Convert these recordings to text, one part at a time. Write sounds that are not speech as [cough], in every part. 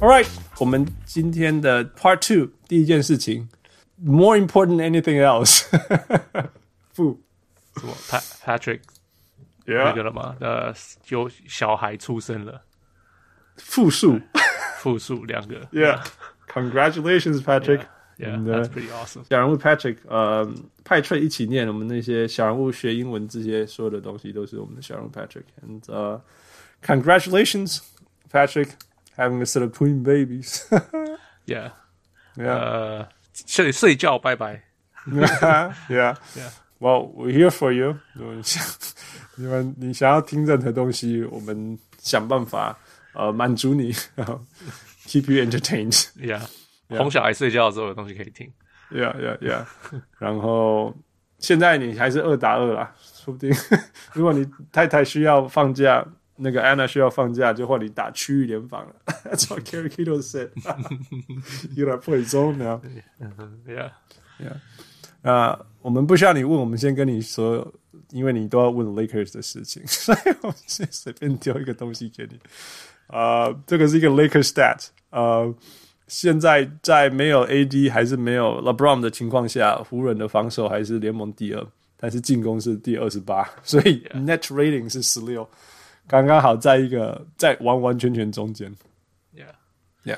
All right，我们今天的 Part Two 第一件事情，More important than anything else，负什么？Pat [laughs] Patrick 那 Yeah，个了吗？呃，有小孩出生了， 复数复数两个。 ，Yeah，Congratulations [laughs] Patrick。 Yeah, And, that's uh, pretty awesome. 小人物 Patrick，呃，派翠一起念我们那些小人物学英文这些所有的东西都是我们的小人物 Patrick。And 呃、uh,，Congratulations Patrick having a set of twin babies 。 [laughs] Yeah， Yeah，呃，睡睡觉，拜拜。 yeah, [laughs] Yeah. Well, we're here for you. 如果你想，你们你想要听任何东西，我们想办法 呃满足你，[laughs] keep you entertained. Yeah，哄小孩睡觉的时候有东西可以听。Yeah, yeah, yeah. 然后现在你还是二打二啦，说不定 [laughs] 如果你太太需要放假，那个 Anna 需要放假，就换你打区域联防了。[laughs] That's what Gary Kito said. You gotta play zone now. Yeah，Yeah. 啊、我们不需要你问，我们先跟你说，因为你都要问 Lakers 的事情，所以我们先随便丢一个东西给你。啊，这个是一个 Lakers stat。呃，现在在没有 AD 还是没有 LeBron 的情况下，湖人的防守还是联盟第二，但是进攻是第二十八，所以 Net Rating 是十六，刚刚好在一个在完完全全中间。Yeah，Yeah,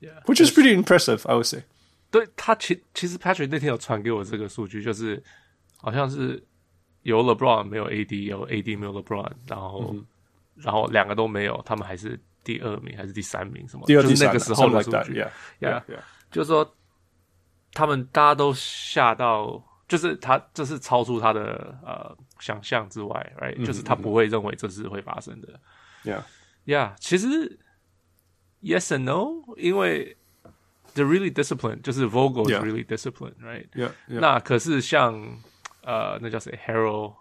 Yeah，which is pretty impressive, I would say. 对他其其实 Patrick 那天有传给我这个数据，就是好像是有 LeBron 没有 AD，有 AD 没有 LeBron，然后、嗯然后两个都没有，他们还是第二名还是第三名什么？第二、就是那个时候的数据 yeah. 就是说他们大家都吓到，就是他这是超出他的呃想象之外，right？、就是他不会认为这是会发生的。Yeah. Yeah，其实 yes and no，因为 they're really disciplined，就是 Vogel is really disciplined，right？、Yeah. 那可是像呃，那叫谁？Harold，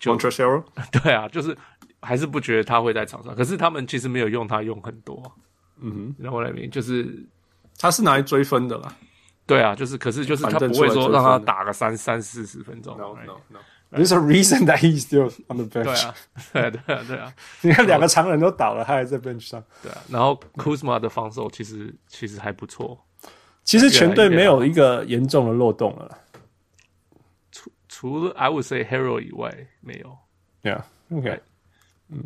就 Montrezl Harrell? 对啊，就是还是不觉得他会在场上。可是他们其实没有用他用很多，嗯哼，然后来明就是他是拿来追分的啦。对啊，就是可是就是他不会说让他打个三三四十分钟 No, right？no, no. There's a reason that he's still on the bench. 啊，对啊，[laughs] 对啊，对啊，你看两个常人都倒了，他还在 bench 上。对啊。然后 Kuzma 的防守其实其实还不错，其实全队没有一个严重的漏洞了。除除了 I would say Hero 以外没有。Yeah, OK. 嗯，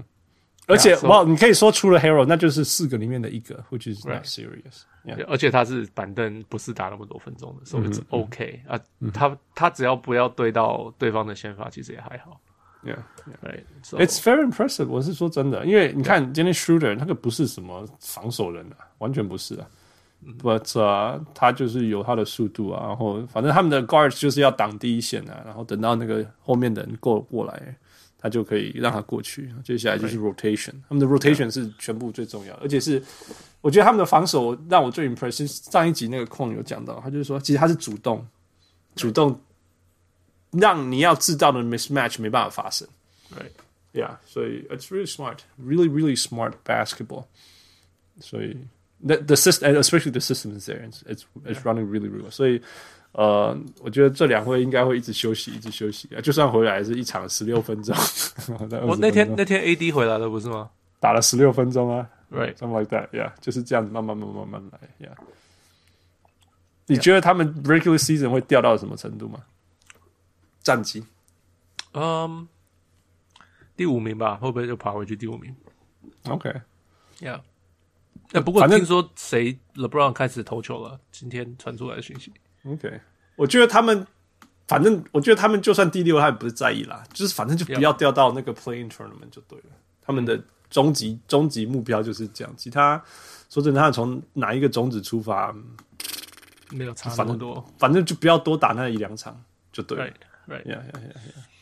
而且哇，你可以说除了 Hero，那就是四个里面的一个，which is not serious. 而且他是板凳，不是打那么多分钟的，所以 OK 啊。他他只要不要对到对方的先发，其实也还好。yeah. Right, It's very impressive. 我是说真的，因为你看今天 Shooter 那个不是什么防守人啊，完全不是啊。But 啊、他就是有他的速度啊，然后反正他们的 guards 就是要挡第一线啊，然后等到那个后面的人过过来，他就可以让他过去。接下来就是 rotation，他们的 rotation 是全部最重要的，而且是我觉得他们的防守让我最 impression。上一集那个矿有讲到，他就是说其实他是主动，主动让你要制造的 mismatch 没办法发生。right, Yeah, so it's really smart, really, really smart basketball. 所以 the the system, especially the system is there. It's it's, it's running really, really well. 所以呃，我觉得这两位应该会一直休息，一直休息啊。就算回来是一场十六分钟，我 [laughs] 那天那天 AD 回来了不是吗打了十六分钟啊？Right，，something like that. Yeah，就是这样子慢慢慢慢慢慢来。Yeah，你觉得他们 regular season 会掉到什么程度吗？战绩？嗯，第五名吧，会不会就爬回去第五名 OK，？Yeah。那不过听说谁 LeBron 开始投球了，今天传出来的讯息。OK，我觉得他们，反正我觉得他们就算第六，他也不是在意啦，就是反正就不要掉到那个 Play-in Tournament 就对了。他们的终极终极目标就是这样。其他说真的，他从哪一个种子出发，没有差那反正么多。反正就不要多打那一两场就对了。 Right, right. Yeah, yeah, yeah,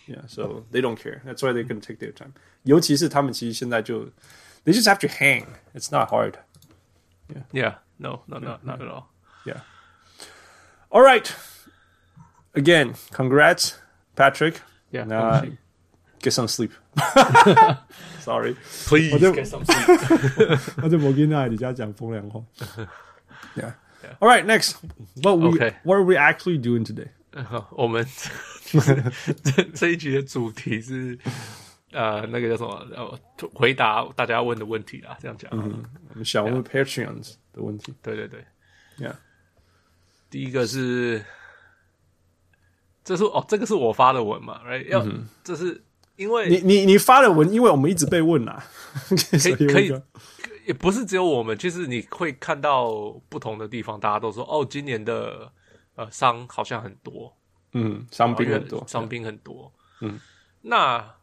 yeah, yeah. So they don't care. That's why they can take their time. 尤其是他们其实现在就，they just have to hang. It's not hard. Yeah, no, no, no, not at all. Yeah. All right. Again, congrats, Patrick. Yeah, 那恭喜 get some sleep。Sorry, [laughs] please 我就 get some sleep。[laughs] 我就冇跟那你家讲风凉话。[laughs] Yeah. All right, next. What we Okay. what are we actually doing today? 我们这这一集的主题是呃，那个叫什么？呃，回答大家问的问题啦，这样讲。嗯，我们想问 Patreons 的问题。对对对。Yeah. 第一个是，这是哦，这个是我发的文嘛？Right？要，嗯、这是因为你你你发的文，因为我们一直被问啊，可以 [laughs] 可以，也不是只有我们，就是你会看到不同的地方，大家都说哦，今年的呃伤好像很多，嗯，伤兵很多，伤兵很多，嗯，那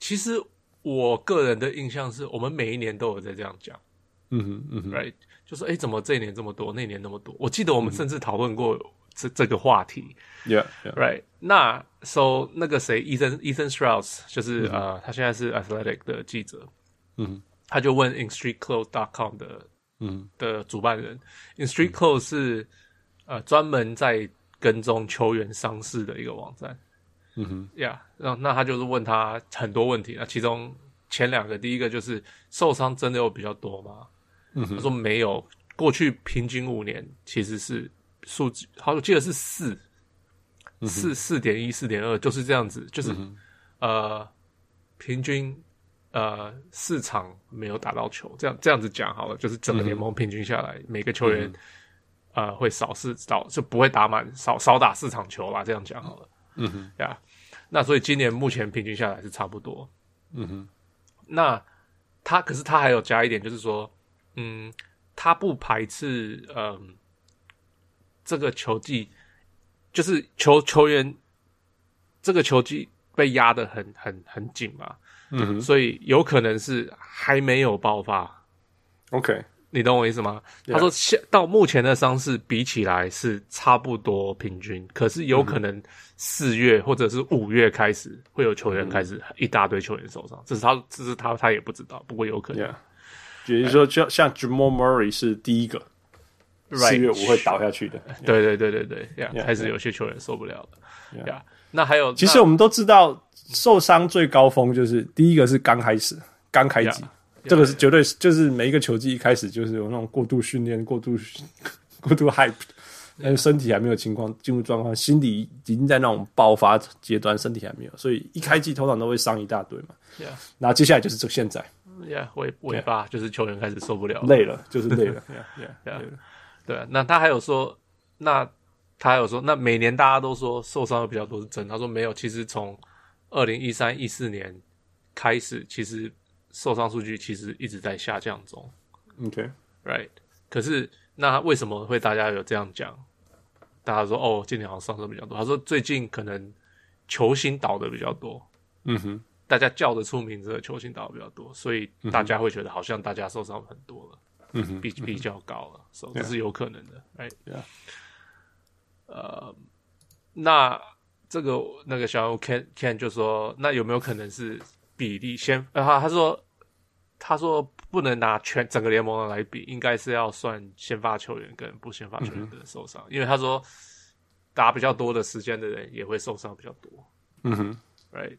其实我个人的印象是我们每一年都有在这样讲，嗯哼嗯哼，Right？就说，哎，怎么这一年这么多，那年那么多？我记得我们甚至讨论过这、嗯、这个话题。Yeah，right yeah。那 So 那个谁，Ethan Ethan Strauss，就是、嗯、呃，他现在是 Athletic 的记者。嗯，他就问 InStreetClothes.com 的，嗯，的主办人，InStreetClothes 是呃专门在跟踪球员伤势的一个网站。嗯哼，，Yeah，，那那他就是问他很多问题。那其中前两个，第一个就是受伤真的有比较多吗？嗯、他说没有，过去平均五年其实是数据，好，我记得是四，四四点一、四点二，就是这样子，就是、嗯、呃，平均呃四场没有打到球，这样这样子讲好了，就是整个联盟平均下来，嗯、每个球员、嗯、呃会少四少就不会打满少少打四场球啦，这样讲好了，嗯哼，呀、那所以今年目前平均下来是差不多，嗯哼，那他可是他还有加一点，就是说。嗯，他不排斥，嗯，这个球技就是球球员这个球技被压得很很很紧嘛，嗯，所以有可能是还没有爆发。OK，你懂我意思吗？他说，现到目前的伤势比起来是差不多平均，可是有可能四月或者是五月开始会有球员开始一大堆球员受伤，这是他这是他他也不知道，不过有可能。Yeah. 比如说，就像 Jamal Murray 是第一个四月五会倒下去的。对对对对对，呀，开始有些球员受不了了。呀，那还有，其实我们都知道，受伤最高峰就是第一个是刚开始刚开机，这个是绝对就是每一个球季一开始就是有那种过度训练、过度 [laughs] 过度 hype，但是身体还没有情况进入状况，心理已经在那种爆发阶段，身体还没有，所以一开机通常都会伤一大堆嘛。然后接下来就是这现在。呀，尾尾巴就是球员开始受不了，累了，就是累了。[laughs] 对。那他还有说，那他还有说，那每年大家都说受伤的比较多是真。他说没有，其实从二零一三一四年开始，其实受伤数据其实一直在下降中。OK，right。可是那为什么会大家有这样讲？大家说哦，今年好像上升比较多。他说最近可能球星倒的比较多。嗯哼。大家叫得出名字的球星打的比较多，所以大家会觉得好像大家受伤很多了，嗯哼，比比较高了，所以这是有可能的，哎，呃，那这个那个小 Ken Ken 就说，那有没有可能是比例先？呃，他他说他说不能拿全整个联盟的来比，应该是要算先发球员跟不先发球员的受伤，因为他说打比较多的时间的人也会受伤比较多，嗯哼，right。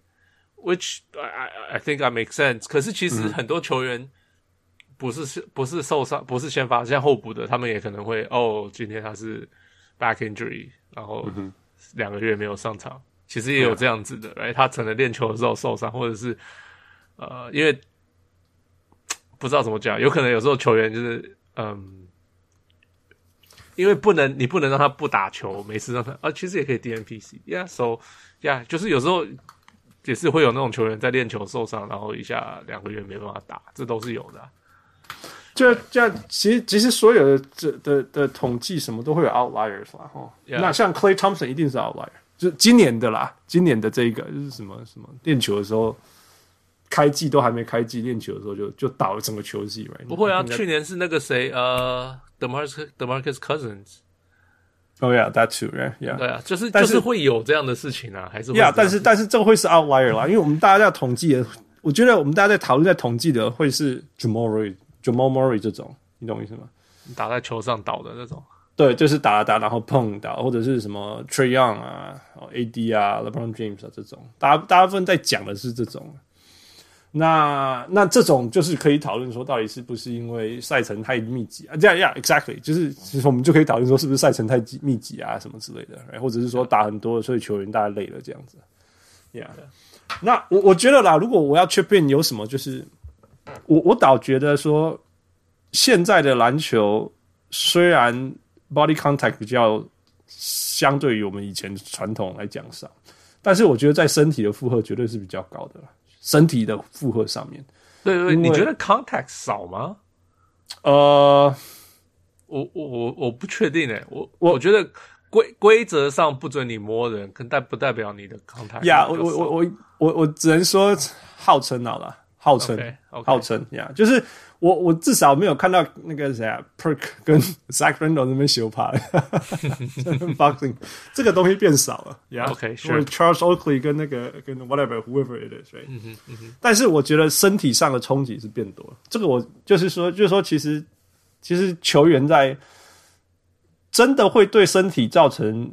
Which I I think I make sense。可是其实很多球员不是是不是受伤，不是先发，像后补的，他们也可能会哦，今天他是 back injury，然后两个月没有上场。其实也有这样子的，哎，他可能练球的时候受伤，或者是呃，因为不知道怎么讲，有可能有时候球员就是嗯，因为不能你不能让他不打球，每次让他啊，其实也可以 DNPC，Yeah，so yeah，就是有时候。也是会有那种球员在练球受伤，然后一下两个月没办法打，这都是有的、啊。就这样，其实其实所有的这的的统计什么都会有 outliers 啦，哈。那像 Clay Thompson 一定是 outlier，就今年的啦，今年的这一个就是什么什么练球的时候，开季都还没开季，练球的时候就就倒了整个球季，right？不会啊，去年是那个谁呃，DeMarcus DeMarcus Cousins。哦呀，that too，yeah，对啊，就是就是会有这样的事情啊，还是呀，但是但是这个会是 outlier 啦，因为我们大家在统计的，我觉得我们大家在讨论在统计的会是 Jamal Murray，Jamal Murray 这种，你懂我意思吗？打在球上倒的那种，对，就是打了打，然后碰到，或者是什么 Trae Young 啊、AD 啊、LeBron James 啊这种，大大部分在讲的是这种。那那这种就是可以讨论说，到底是不是因为赛程太密集啊？这样呀，exactly，就是其实我们就可以讨论说，是不是赛程太密集啊，什么之类的，right? 或者是说打很多，所以球员大家累了这样子。Yeah，那我我觉得啦，如果我要 chip in 有什么，就是我我倒觉得说，现在的篮球虽然 body contact 比较相对于我们以前传统来讲少，但是我觉得在身体的负荷绝对是比较高的。身体的负荷上面，对对，你觉得 contact 少吗？呃，我我我我不确定诶，我我，我觉得规规则上不准你摸人，可但不代表你的 contact。呀，我我我我我我只能说号称好了，号称，okay, okay. 号称呀，yeah, 就是。我我至少没有看到那个谁啊，Perk 跟 Zach Randolph 那边修趴，boxing 这个东西变少了，Yeah，OK，Sure，Charles Oakley 跟那个跟 whatever whoever it is，right？嗯哼嗯哼。但是我觉得身体上的冲击是变多了，这个我就是说，就是说，其实其实球员在真的会对身体造成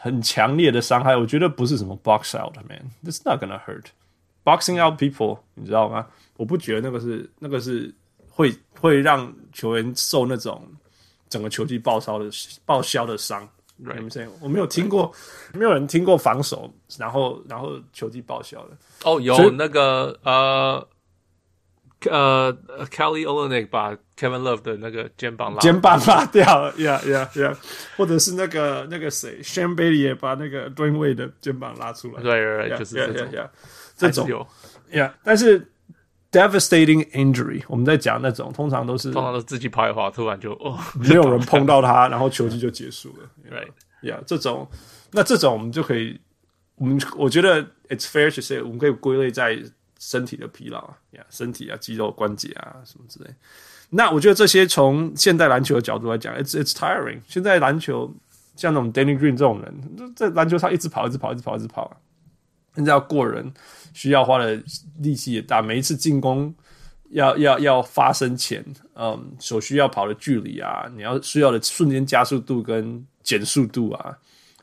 很强烈的伤害，我觉得不是什么 box out man，it's not gonna hurt boxing out people，你知道吗？我不觉得那个是那个是。会会让球员受那种整个球季报销的报销的伤，Right. 我没有听过.没有人听过防守，然后然后球季报销的。哦、oh，有那个呃呃，Kelly Olynyk 把 Kevin Love 的那个肩膀拉肩膀拉掉了，Yeah Yeah Yeah，或者是那个那个谁，Shane Bailey 也把那个 Wade 的肩膀拉出来，对对对，就是这种.这种，Yeah，但是。Devastating injury，我们在讲那种，通常都是通常都自己跑一跑，突然就哦，没有人碰到他，[laughs] 然后球季就结束了。Right，Yeah，这种，那这种我们就可以，我们我觉得 It's fair to say，我们可以归类在身体的疲劳啊，Yeah，身体啊，肌肉关节啊什么之类。那我觉得这些从现代篮球的角度来讲，It's It's tiring。现在篮球像那种 Danny Green 这种人，在篮球上一直跑，一直跑，一直跑，一直跑啊，现在要过人。需要花的力气也大，每一次进攻要要要发生前，嗯，所需要跑的距离啊，你要需要的瞬间加速度跟减速度啊，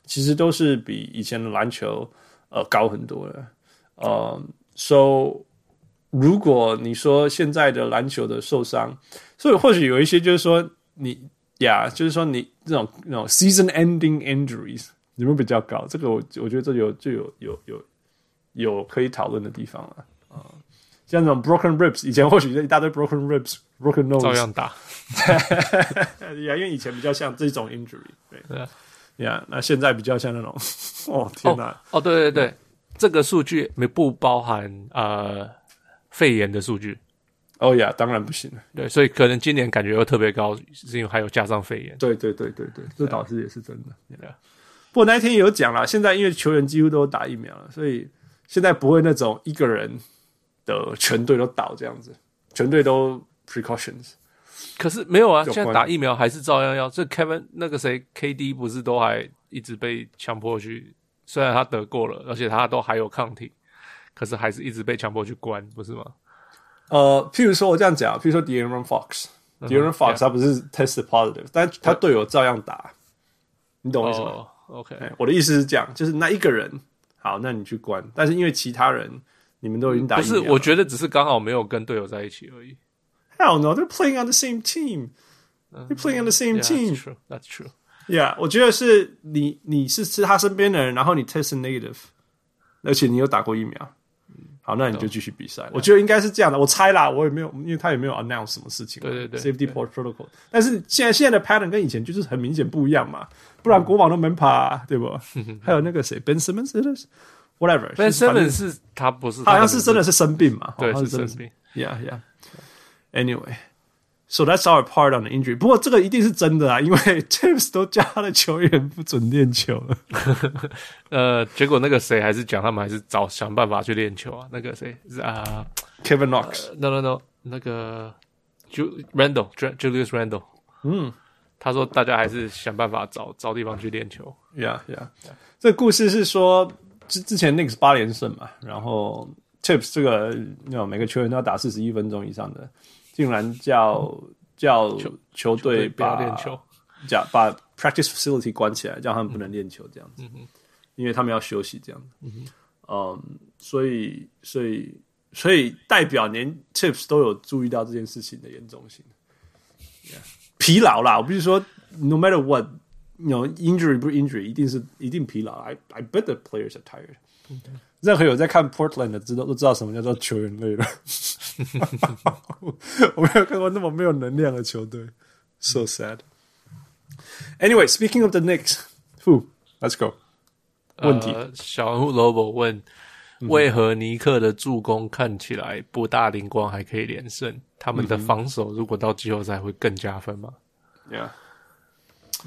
其实都是比以前的篮球呃高很多的。嗯，so 如果你说现在的篮球的受伤，所以或许有一些就是说你呀，就是说你这种那种 season-ending injuries 你们比较高，这个我我觉得这有就有有有。有有可以讨论的地方了。啊，像这种 broken ribs，以前或许一大堆 broken ribs，broken nose，照样打，[laughs] 呀，因为以前比较像这种 injury，对，呀，那现在比较像那种，[laughs] 哦天哪，哦，哦对对对，嗯、这个数据没不包含呃肺炎的数据，哦呀，当然不行。了，对，所以可能今年感觉又特别高，是因为还有加上肺炎，对对对对对，这导致也是真的，对，不过那天也有讲了，现在因为球员几乎都打疫苗了，所以。现在不会那种一个人的全队都倒这样子，全队都 precautions。可是没有啊，现在打疫苗还是照样要。这 Kevin 那个谁 KD 不是都还一直被强迫去，虽然他得过了，而且他都还有抗体，可是还是一直被强迫去关，不是吗？呃，譬如说我这样讲，譬如说 De'Aaron Fox，De'Aaron Fox 他不是 tested positive，但他队友照样打，你懂我意思吗？Oh，OK，我的意思是这样，就是那一个人。好，那你去关，但是因为其他人你们都已经打了，不是，我觉得只是刚好没有跟队友在一起而已。Hell no, they're playing on the same team. They're playing on the same team. That's true. That's true. Yeah，我觉得是你，你是是他身边的人，然后你 test negative，而且你有打过疫苗。好，那你就继续比赛。我觉得应该是这样的，我猜啦，我也没有，因为他也没有 announce 什么事情。对对对，safety protocol。但是现在现在的 pattern 跟以前就是很明显不一样嘛。不然国王都没爬，对不？[laughs] 还有那个谁，Ben Simmons，whatever。Ben Simmons 是他不是，好像是真的是生病嘛？对，是生病。Yeah, yeah. Anyway, so that's our part on the injury. 不过这个一定是真的啊，因为 [laughs] James 都叫他的球员不准练球了。[laughs] 呃，结果那个谁还是讲他们还是找想办法去练球啊？那个谁是啊？Kevin Knox？No, no, no，那个 Ju Randle，Julius Randall。嗯。他说：“大家还是想办法找找地方去练球。” Yeah, yeah. 这故事是说，之之前 Knicks 八连胜嘛，然后 Tips 这个，每个球员都要打四十一分钟以上的，竟然叫叫球队不要练球，叫把 practice facility 关起来，叫他们不能练球这样子，嗯，因为他们要休息这样子，嗯所以所以所以代表连 Tips 都有注意到这件事情的严重性，yeah. 疲劳啦，我不是说 no matter what。有 you know, injury 不是 injury，一定是一定疲劳。I I bet the players are tired。任何有在看 Portland 的，知道都知道什么叫做球员累了。[laughs] 我没有看过那么没有能量的球队，so sad。Anyway, speaking of the Knicks，who？Let's go。问题，呃、小人物 Lobo 问：为何尼克的助攻看起来不大灵光，还可以连胜？他们的防守如果到季后赛会更加分吗？Yeah。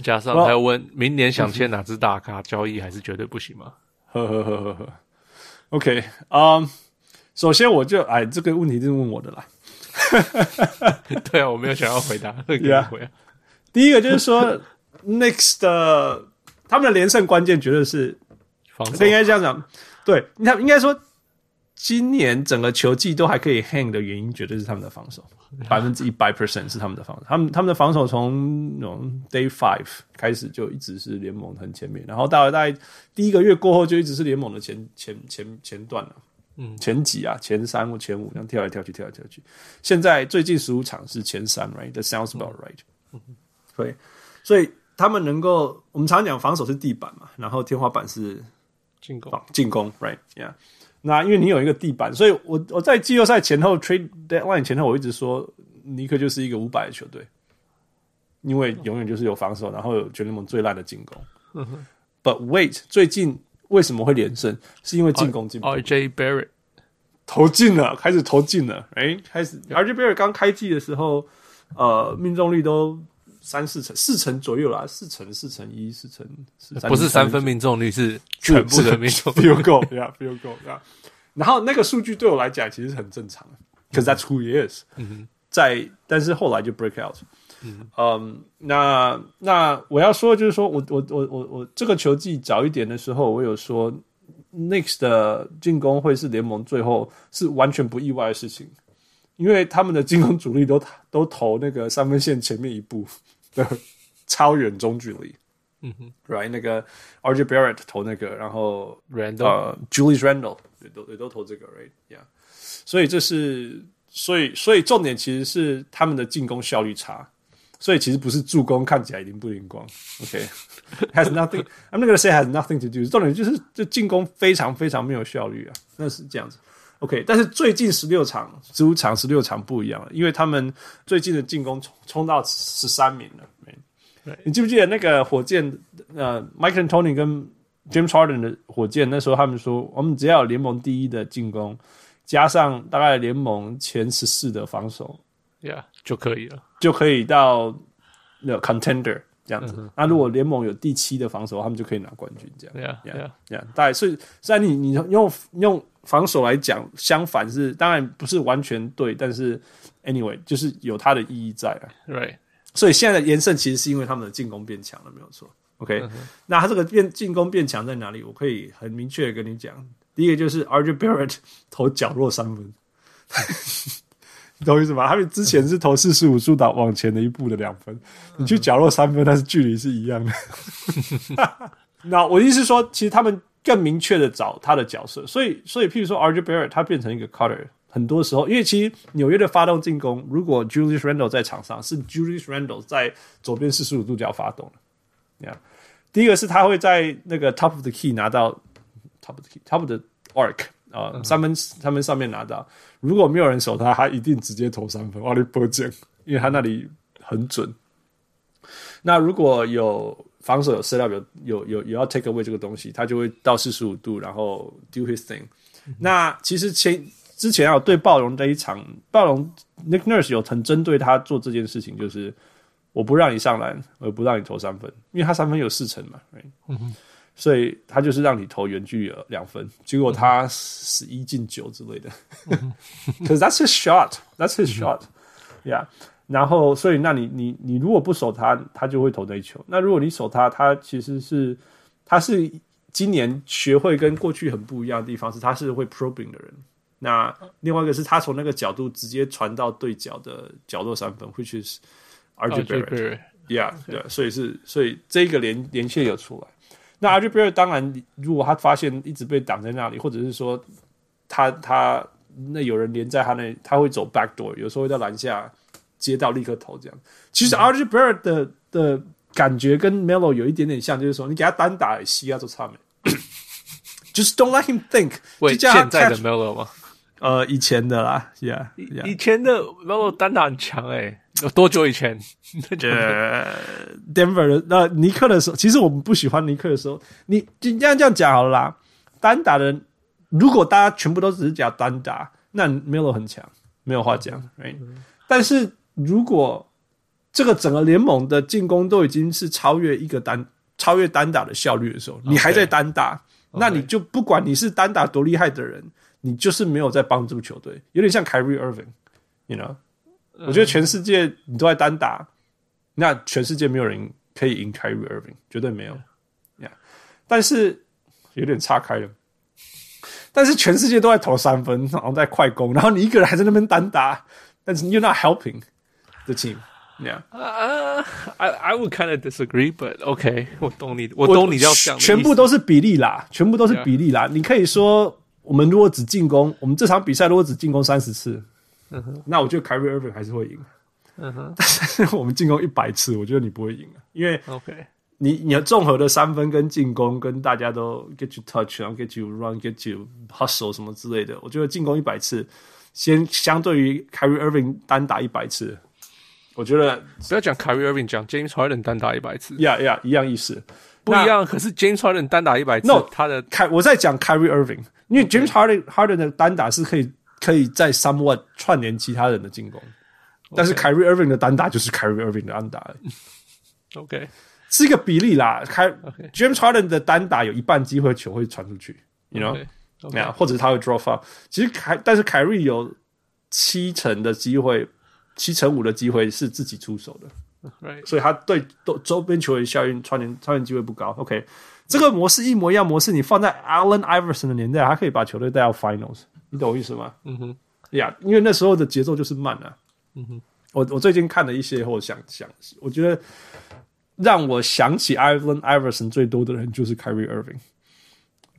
加上他要问明年想签 [laughs] 哪支大咖交易还是绝对不行吗？呵呵呵呵呵。OK，嗯，首先我就哎，这个问题是问我的啦。[laughs] 对啊，我没有想要回答。Yeah. 第一个就是说，[laughs] Knicks 的他们的连胜关键绝对是防守，应该这样讲。对，你看，应该说。今年整个球季都还可以 hang 的原因，绝对是他们的防守，百分之一百 percent 是他们的防守。他们他们的防守从那种 day five 开始就一直是联盟很前面，然后到了大概第一个月过后就一直是联盟的前前前前段了，嗯，前几啊，前三或前五，这样跳来跳去，跳来跳去。现在最近十五场是前三，right？That sounds about right。嗯，对，所以他们能够，我们常讲防守是地板嘛，然后天花板是进攻，进攻，right？Yeah。那因为你有一个地板，所以我我在季后赛前后 trade deadline 前后，我一直说尼克就是一个五百的球队，因为永远就是有防守，然后有全联盟最烂的进攻。But wait，最近为什么会连胜？是因为进攻进步。RJ Barrett 投进了，开始投进了。哎、欸，开始 RJ Barrett 刚开季的时候，呃，命中率都。三四成，四成左右啦，四成，四成一，四成，四成，不是三分命中率，是全部的命中率。Field goal，呀，Field goal，呀。然后那个数据对我来讲其实很正常，可是在 two years，在，但是后来就 break out。嗯，嗯，那那我要说就是说我我我我我这个球季早一点的时候，我有说 Knicks 的进攻会是联盟最后是完全不意外的事情。因为他们的进攻主力都都投那个三分线前面一步的超远中距离，嗯哼，right 那个 RJ Barrett 投那个，然后 Julius Randall 也都也都投这个，right，yeah，所以这是所以所以重点其实是他们的进攻效率差，所以其实不是助攻看起来灵不灵光，OK，has nothing，I'm not gonna say has nothing to do，重点就是这进攻非常非常没有效率啊，那是这样子。OK，但是最近十六场、十五场、十六场不一样了，因为他们最近的进攻冲冲到十三名了。对你记不记得那个火箭？呃，Mike D'Antoni 跟 James Harden 的火箭，那时候他们说，我们只要有联盟第一的进攻，加上大概联盟前十四的防守，Yeah，就可以了，就可以到那 Contender 这样子。那、嗯啊、如果联盟有第七的防守，他们就可以拿冠军。这样，Yeah，Yeah，Yeah，大概所以，虽然你你用用。防守来讲，相反是当然不是完全对，但是 anyway 就是有它的意义在啊。Right，所以现在的延胜其实是因为他们的进攻变强了，没有错。OK，、uh. 那他这个变进攻变强在哪里？我可以很明确的跟你讲，第一个就是 RJ Barrett 投角落三分，[laughs] 懂我意思吗？他们之前是投四十五度倒往前的一步的两分你去角落三分，但是距离是一样的。[laughs] 那我的意思是说，其实他们。更明确的找他的角色，所以所以，譬如说，RJ Barrett 他变成一个 cutter，很多时候，因为其实纽约的发动进攻，如果 Julius Randle 在场上，是 Julius Randle 在左边四十五度角发动的。第一个是他会在那个 top of the key 拿到 top of the key top of the arc 啊、呃，三分三分上面拿到，如果没有人守他，他一定直接投三分，哇你不讲，因为他那里很准。那如果有防守有 set up 有有有有要 take away 这个东西，他就会到四十五度，然后 do his thing。嗯、那其实前之前啊，对暴龙的一场，暴龙 Nick Nurse 有很针对他做这件事情，就是我不让你上篮，我也不让你投三分，因为他三分有四成嘛，所以他就是让你投远距离两分，结果他十一进九之类的。[laughs] 可是 that's his shot，that's his shot，yeah。然后，所以，那你你你如果不守他，他就会投那球。那如果你守他，他其实是他是今年学会跟过去很不一样的地方是，他是会 probing 的人。那另外一个是他从那个角度直接传到对角的角落三分，which is RJ Barrett。，Yeah，对，所以是所以这个连连线有出来。那 Barrett 当然，如果他发现一直被挡在那里，或者是说他他那有人连在他那，他会走 back door，有时候会在篮下接到立刻投这样。其实 Barrett 的的感觉跟 Melo 有一点点像，就是说你给他单打西亚，就差没。[laughs] Just don't let him think。喂，现在的 Melo 吗？呃，以前的啦，Yeah，, yeah. 以前的 Melo 单打很强诶、欸。有多久以前？呃，Denver 的那尼克的时候，其实我们不喜欢尼克的时候，你这样这样讲好了啦。单打的，如果大家全部都只是讲单打，那 Melo 很强，没有话讲，right？但是如果这个整个联盟的进攻都已经是超越一个单超越单打的效率的时候，你还在单打，okay. 那你就不管你是单打多厉害的人，你就是没有在帮助球队，有点像 Kyrie Irving，you know。我觉得全世界你都在单打，那全世界没有人可以赢 Kyrie Irving，绝对没有。Yeah. 但是有点岔开了。但是全世界都在投三分，然后在快攻，然后你一个人还在那边单打，但是 you're not helping the team。Yeah. Uh, I I would kind of disagree, but OK，我懂你，我懂你要讲。全部都是比例啦，全部都是比例啦。你可以说，我们如果只进攻，我们这场比赛如果只进攻三十次。嗯哼，那我觉得 Kyrie Irving 还是会赢。嗯哼，但是我们进攻一百次，我觉得你不会赢啊，因为 OK，你你要综合的三分跟进攻跟大家都 get you touch，然后 get you run，get you hustle 什么之类的，我觉得进攻一百次，先相对于 Kyrie Irving 单打一百次，我觉得不要讲 Kyrie Irving，讲 James Harden 单打一百次，Yeah Yeah，一样意思，不一样。可是 James Harden 单打一百次，No，他的凯我在讲 Kyrie Irving，因为 James Harden Harden 的单打是可以。可以在 somewhat 串联其他人的进攻.但是 Kyrie Irving 的单打就是 Kyrie Irving 的单打，OK，是一个比例啦。开. James Harden 的单打有一半机会球会传出去，you know，那、okay. okay. 或者是他会 draw foul。其实凯，但是凯瑞有七成的机会，七成五的机会是自己出手的，right. 所以他对周周边球员效应串联串联机会不高。OK，这个模式一模一样模式，你放在 Allen Iverson 的年代，他可以把球队带到 Finals。你懂我意思吗？嗯哼，呀、yeah，因为那时候的节奏就是慢啊。嗯哼，我我最近看了一些，后想想，我觉得让我想起 Ivan Iverson 最多的人就是 Kyrie Irving。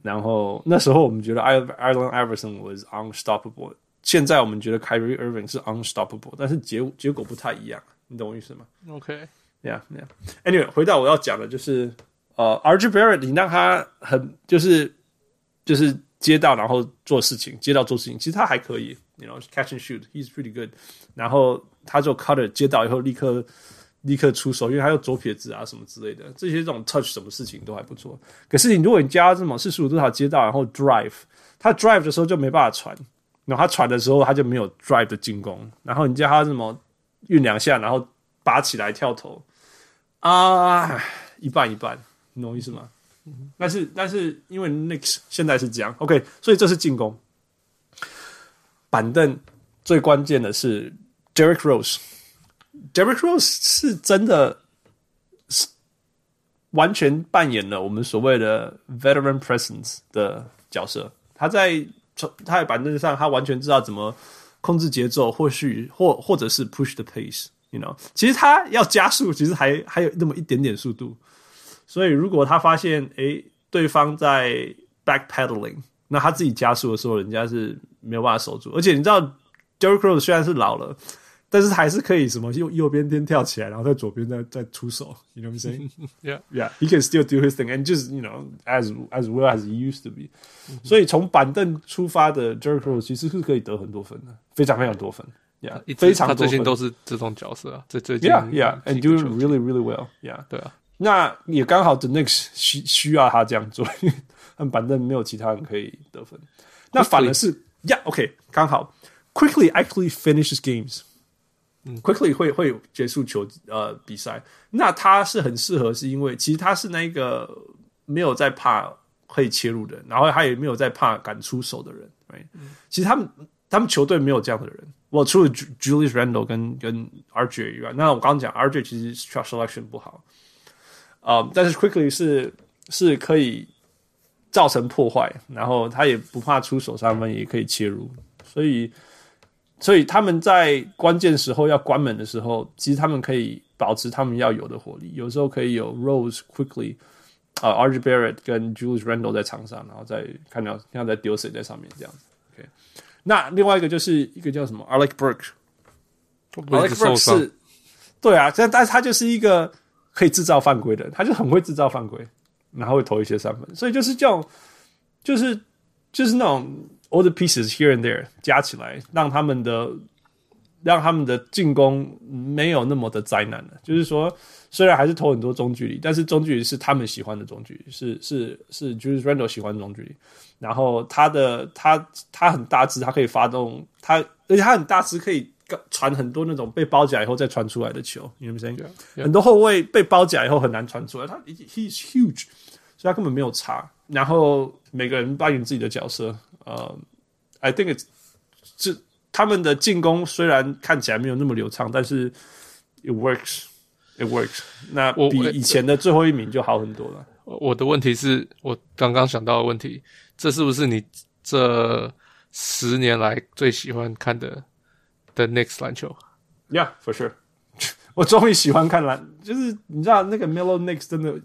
然后那时候我们觉得 Ivan Iverson was unstoppable，现在我们觉得 Kyrie Irving 是 unstoppable，但是结结果不太一样。你懂我意思吗？OK，Yeah，Yeah。Anyway，回到我要讲的，就是呃，RJ Barrett，你让他很就是就是。接到然后做事情，接到做事情，其实他还可以，you know catch and shoot，he's pretty good。然后他做 cutter 接到以后立刻立刻出手，因为他有左撇子啊什么之类的，这些这种 touch 什么事情都还不错。可是你如果你加这么四十五度角接到，然后 drive，他 drive 的时候就没办法传，然后他传的时候他就没有 drive 的进攻。然后你叫他什么运两下，然后拔起来跳投啊，一半一半，你懂我意思吗？但是，但是，因为 Nick 现在是这样，OK，所以这是进攻。板凳最关键的是 Derrick Rose，Derrick Rose 是真的是完全扮演了我们所谓的 veteran presence 的角色。他在他在板凳上，他完全知道怎么控制节奏，或许或或者是 push the pace，you know，其实他要加速，其实还还有那么一点点速度。所以，如果他发现，诶，对方在 backpedaling，那他自己加速的时候，人家是没有办法守住。而且，你知道，Derrick Rose 虽然是老了，但是还是可以什么右右边边跳起来，然后在左边再再出手。You know what I'm saying? Yeah, yeah. He can still do his thing, and just you know, as as well as he used to be. 所以，从板凳出发的 Derrick Rose 其实是可以得很多分的，非常非常多分。Yeah，非常多分。他最近都是这种角色啊，这最近 Yeah, yeah, and doing really, really well. Yeah，对啊。那也刚好，The Knicks 需需要他这样做，因 [laughs] 为他们板凳没有其他人可以得分。那反而是，Yeah，OK，刚好，Quickly actually finishes games。嗯，Quickly 会会结束球呃比赛。那他是很适合，是因为其实他是那个没有在怕可以切入的人，然后他也没有在怕敢出手的人。Right？其实他们他们球队没有这样的人。我除了 Julius Randle 跟跟 RJ 以外，那我刚刚讲 RJ 其实 shot selection 不好。啊、um，但是 Quickly 是是可以造成破坏，然后他也不怕出手三分，也可以切入，所以所以他们在关键时候要关门的时候，其实他们可以保持他们要有的火力。有时候可以有 Rose quickly 啊、呃、，RJ Barrett 跟 Julius Randle 在场上，然后再看到看在丢谁在上面这样子。OK，那另外一个就是一个叫什么 Alec Burks，Alec Burks 是，对啊，但但是他就是一个可以制造犯规的，他就很会制造犯规，然后会投一些三分，所以就是这种，就是就是那种 all the pieces here and there 加起来，让他们的。让他们的进攻没有那么的灾难了。就是说，虽然还是投很多中距离，但是中距离是他们喜欢的中距离，是是是，Julius Randle 喜欢中距离。然后他的他他很大只，他可以发动他，而且他很大只，可以传很多那种被包夹以后再传出来的球。你有没有？很多后卫被包夹以后很难传出来，他 he's huge，所以他根本没有差。然后每个人扮演自己的角色。呃、uh,，I think it's 这。他们的进攻虽然看起来没有那么流畅，但是 it works，it works。那比以前的最后一名就好很多了。我，我的问题是我刚刚想到的问题，这是不是你这十年来最喜欢看的 的 Knicks 篮球？Yeah，for sure。[laughs] 我终于喜欢看篮，就是你知道那个 Melo Knicks 真的，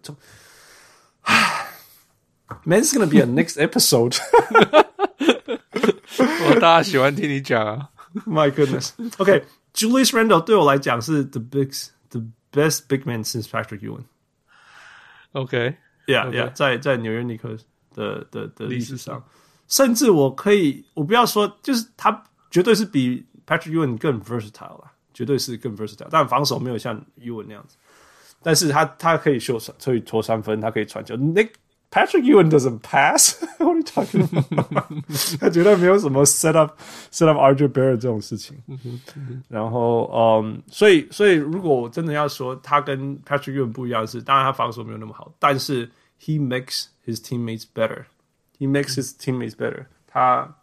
唉，Man's [sighs] gonna be a next episode。[laughs] 我大家喜欢听你讲啊！My goodness. OK, Julius Randle 对我来讲是 the big, the best big man since Patrick Ewing. OK, yeah, yeah，在在纽约尼克的的的历史上，甚至我可以，我不要说，就是他绝对是比 Patrick Ewing 更 versatile 啦，绝对是更 versatile。但防守没有像 Ewing 那样子，但是他他可以秀，可以投三分，他可以传球。Nick Patrick Ewing doesn't pass. [laughs] What are you talking about? [laughs] 他绝对没有什么 set up set up RJ Barrett 这种事情。然后，嗯，所以，所以如果我真的要说他跟 Patrick Ewing 不一样是，当然他防守没有那么好，但是 he makes his teammates better. He makes his teammates better. 他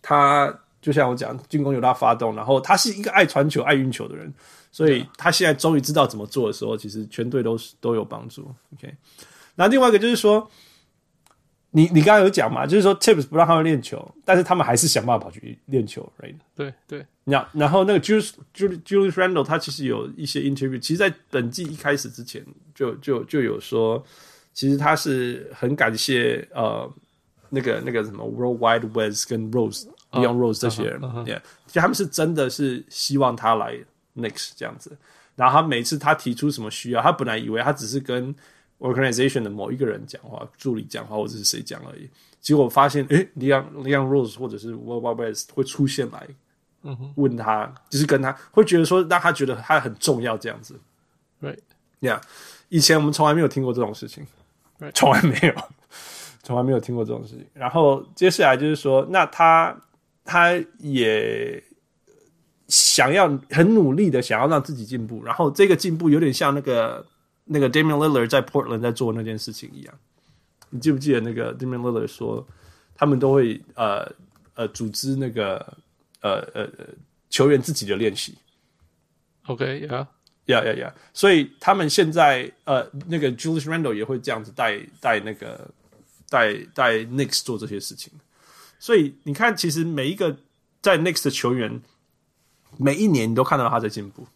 他 就像我讲，进攻由他发动，然后他是一个爱传球、爱运球的人，所以他现在终于知道怎么做的时候，其实全队都是都有帮助。OK。那另外一个就是说，你你刚刚有讲嘛，就是说 Tips 不让他们练球，但是他们还是想办法跑去练球，right？对对。那然后那个 Julius Julius Randle 他其实有一些 interview，其实，在本季一开始之前就就就有说，其实他是很感谢呃那个那个什么 World Wide Wes 跟 Rose、oh, Leon Rose 这些人，uh uh 实他们是真的是希望他来 Next 这样子。然后他每次他提出什么需要，他本来以为他只是跟 Organization 的某一个人讲话，助理讲话，或者是谁讲而已。结果发现，诶，Leon Leon Rose 或者是 World Wide Wes 会出现来，嗯哼，问他，就是跟他会觉得说，让他觉得他很重要这样子。对，Yeah，以前我们从来没有听过这种事情，从来没有，从来没有听过这种事情。然后接下来就是说，那他他也想要很努力的想要让自己进步，然后这个进步有点像那个。那个 Damian Lillard 在 Portland 在做那件事情一样，你记不记得那个 Damian Lillard 说，他们都会呃呃组织那个呃呃球员自己的练习。OK，yeah，yeah，yeah，yeah。所以他们现在呃那个 Julius Randle 也会这样子带带那个带带 Knicks 做这些事情。所以你看，其实每一个在 Knicks 的球员，每一年你都看到他在进步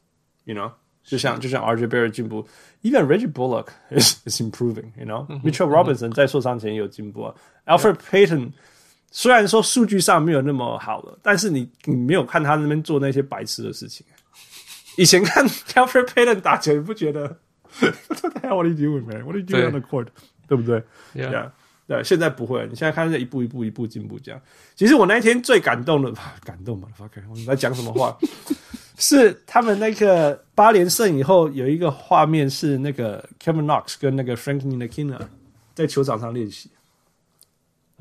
，you know。就像就像 RJ Barrett 进步，even Reggie Bullock is is improving，you know，Mitchell Robinson 在受伤前也有进步啊。Alfred Payton 虽然说数据上没有那么好了，但是你你没有看他那边做那些白痴的事情。以前看 Alfred Payton 打球，你不觉得？What the hell are you doing, man? What are you doing on the court？对不对？Yeah，对，现在不会。你现在看在一步一步一步进步这样。其实我那一天最感动的，[laughs] 感动嘛，fuck，我们在讲什么话？是他们那个八连胜以后有一个画面，是那个 Kevin Knox 跟那个 Frank Ntilikina 在球场上练习.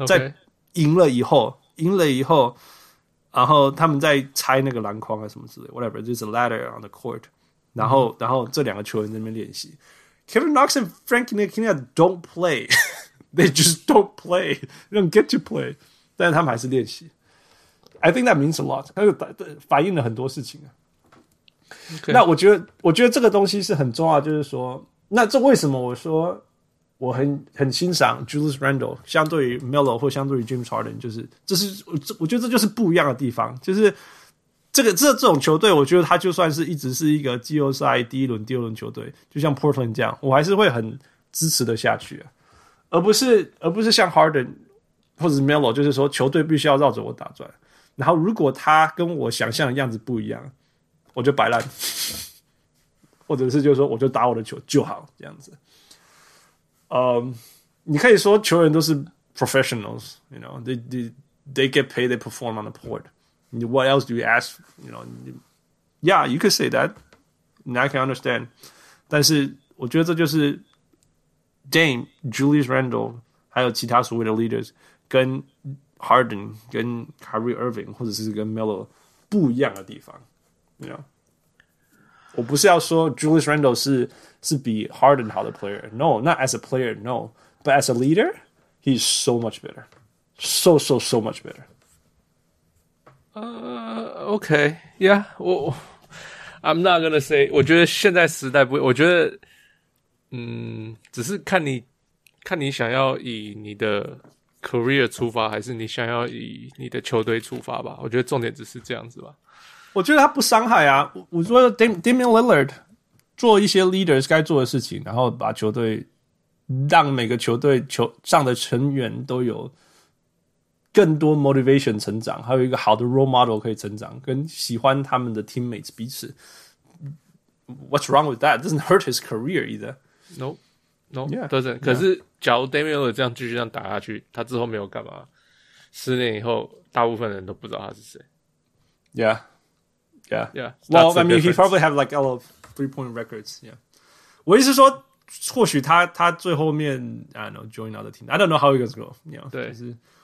在赢了以后，赢了以后，然后他们在拆那个篮筐啊什么之类，whatever，就是 ladder on the court，然后、嗯、然后这两个球员在那边练习，Kevin Knox and Frank Ntilikina don't [laughs] play，they just don't play，they don't get to play，但是他们还是练习，I think that means a lot，它就反映了很多事情啊。那我觉得，我觉得这个东西是很重要，就是说，那这为什么我说我很很欣赏 Julius Randle，相对于 Melo 或相对于 James Harden，就是这是我我觉得这就是不一样的地方，就是这个这这种球队，我觉得他就算是一直是一个季后赛第一轮、第二轮球队，就像 Portland 这样，我还是会很支持的下去啊，而不是而不是像 Harden 或者是 Melo，就是说球队必须要绕着我打转，然后如果他跟我想象的样子不一样，我就摆烂，或者是就是说我就打我的球就好这样子。嗯、你可以说球员都是 professionals，you know，they they they get paid, they perform on the court. What else do you ask? You know, yeah, you could say that. And I can understand. 但是我觉得这就是 Dame, Julius Randle 还有其他所谓的 leaders 跟 Harden 跟 Kyrie Irving 或者是跟 Melo 不一样的地方。You know，我不是要说 Julius Randle 是是比 Harden 好的 player。No, not as a player. No, but as a leader, he's so much better. So so so much better. 呃、uh,，OK，Yeah，我，I'm not gonna say，我觉得现在时代不会，我觉得， 嗯，只是看你，看你想要以你的 career 出发，还是你想要以你的球队出发吧。我觉得重点只是这样子吧。我觉得他不伤害啊。我说 Damian Lillard 做一些 leaders 该做的事情，然后把球队让每个球队球上的成员都有。更多 motivation 成长，还有一个好的 role model 可以成长，跟喜欢他们的 teammates 彼此。What's wrong with that? It doesn't hurt his career either. No, no, yeah, doesn't. 可是，假如 Damian 这样继续这样打下去，他之后没有干嘛？十年以后，大部分人都不知道他是谁。Yeah, yeah, yeah. Well, I mean, he probably have like a lot of three point records. Yeah. 我意思说，或许他他最后面，I don't know, join other team. I don't know how he gonna go. Know, 对。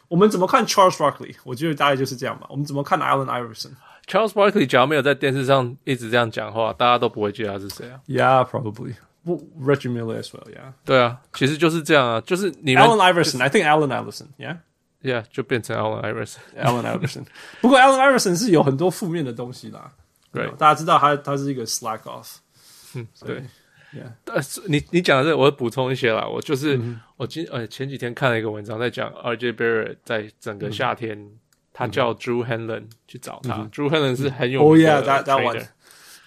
我们怎么看 Charles Barkley？我觉得大概就是这样吧。我们怎么看 Allen Iverson？Charles Barkley 只要没有在电视上一直这样讲话，大家都不会记得他是谁啊？Yeah, probably. Reggie Miller as well. Yeah. 对啊，其实就是这样啊，就是你们 Allen Iverson. I think Allen Iverson. Yeah. Yeah，就变成 Allen Iverson. Allen Iverson. 不过 Allen Iverson 是有很多负面的东西啦。对，大家知道他他是一个 slack off。嗯，对。Yeah. 但是你你讲的这，我会补充一些啦。我就是、嗯、我今呃前几天看了一个文章，在讲 RJ Barrett 在整个夏天，嗯、他叫 Drew Hanlen 去找他。嗯、Drew Hanlen 是很有名的 Oh yeah, that that one.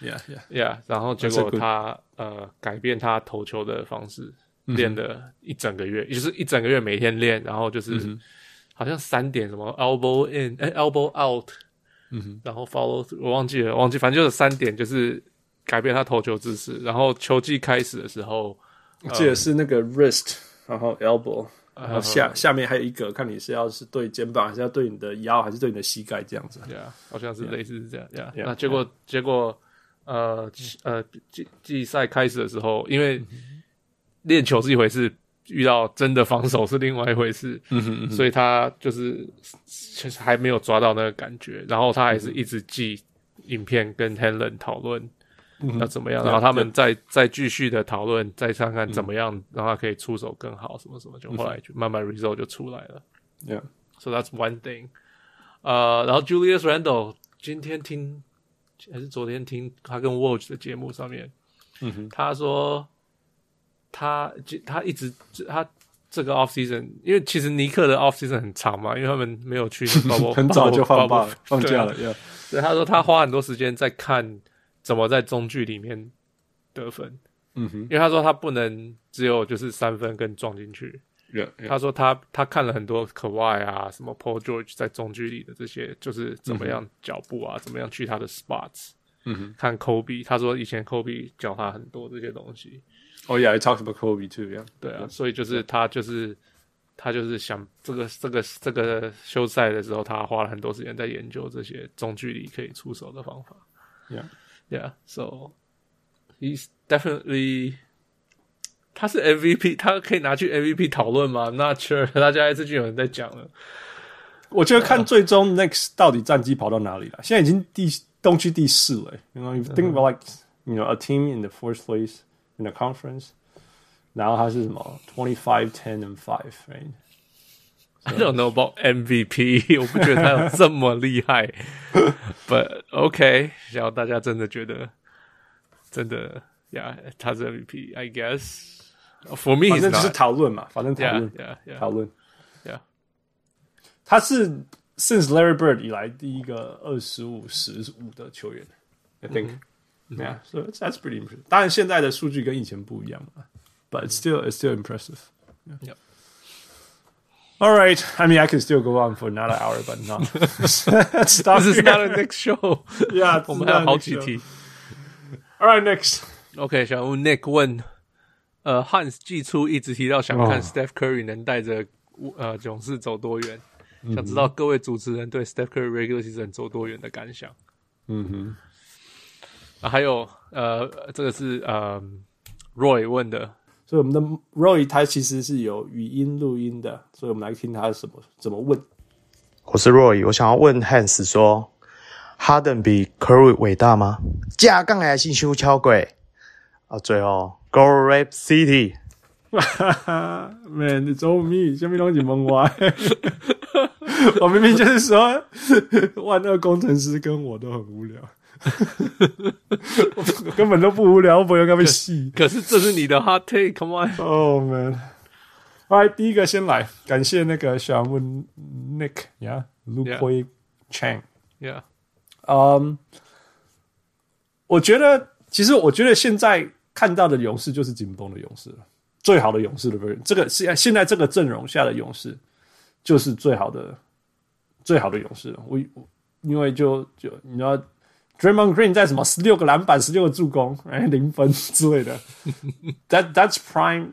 Yeah, yeah, yeah. 然后结果他 呃改变他投球的方式，练、嗯、了一整个月，也就是一整个月每天练，然后就是、嗯、好像三点什么 elbow in，哎 elbow out，嗯哼，然后 follow 我忘记了，忘记，反正就是三点就是。改变他投球姿势，然后球季开始的时候，我记得是那个 wrist，然后 elbow，然后下、uh, 下面还有一个，看你是要是对肩膀，还是要对你的腰，还是对你的膝盖这样子。对啊，好像是类似是这样。Yeah, yeah, 那结果结果呃呃季季赛开始的时候，因为练球是一回事，遇到真的防守是另外一回事，嗯哼嗯哼，所以他就是其实还没有抓到那个感觉，然后他还是一直记影片跟 Hanlen 讨论。要怎么样？然后他们再再继续的讨论，再看看怎么样让他可以出手更好，什么什么，就后来就慢慢 result 就出来了。Yeah, so that's one thing. 呃，然后 Julius Randle 今天听还是昨天听他跟 Watch 的节目上面，嗯哼，他说他他一直他这个 off season，因为其实尼克的 off season 很长嘛，因为他们没有去 [laughs] 很早就放放放假了，对，所以他说他花很多时间在看。怎么在中距里面得分？嗯哼，因为他说他不能只有就是三分跟撞进去。他说他他看了很多 Kawhi 啊，什么 Paul George 在中距离的这些，就是怎么样脚步啊，嗯、怎么样去他的 spots。嗯哼，看 Kobe，他说以前 Kobe 教他很多这些东西。Oh yeah, I talked about Kobe too. Yeah，对啊，所以就是他就是他就是想这个这个这个休赛的时候，他花了很多时间在研究这些中距离可以出手的方法。Yeah。Yeah, so he's definitely 他是 MVP，他可以拿去 MVP 讨论吗？Not sure，大家最近有人在讲了。我觉得看最终 Knicks 到底战绩跑到哪里了。现在已经第东区第四了。You know, you think about like you know a team in the fourth place in the conference，然后他是什么 twenty five ten and five，right？I don't know about MVP，我不觉得他有这么厉害。But OK，然后大家真的觉得，真的呀，yeah, 他是 MVP，I guess。For me，反正只是讨论嘛，反正讨论，讨论，Yeah。他是 since Larry Bird 以来第一个二十五十五的球员，I think，对啊，所以 that's pretty impressive。当然现在的数据跟以前不一样了，but it's still it's still impressive。Yeah. All right, I mean I can still go on for another hour, but no. [laughs] Stop. [laughs] This is not a next show. Yeah，[laughs] 我们还有好几题。All right, next. OK，小吴 Nick 问， 呃，Hans 季初一直提到想看 Steph Curry 能带着呃勇士走多远。想知道各位主持人对 Steph Curry regular season 走多远的感想？嗯哼，啊，还有呃，这个是呃 Roy 问的，所以我们的 Roy 他其实是有语音录音的，所以我们来听他什么怎么问。我是 Roy，我想要问 Hans 说，Harden 比 Curry 伟大吗？架杠还是修桥鬼？啊，最后 Go Rap City。哈 [laughs] 哈，Man，你做咪？什么东西蒙歪？我明明就是说，万恶工程师跟我都很无聊，我根本都不无聊，我不应该被戏。可是这是你的 hot take，Come on！哦、oh,，Man，来第一个先来，感谢那个小问 Nick 呀、yeah?，Luke Chang，Yeah，嗯，我觉得其实我觉得现在看到的勇士就是紧绷的勇士了，最好的勇士的 version，这个现现在这个阵容下的勇士就是最好的。最好的勇士，我因为就就你知道，Draymond Green 在什么十六个篮板、十六个助攻，哎，零分之类的，[laughs] That that's prime,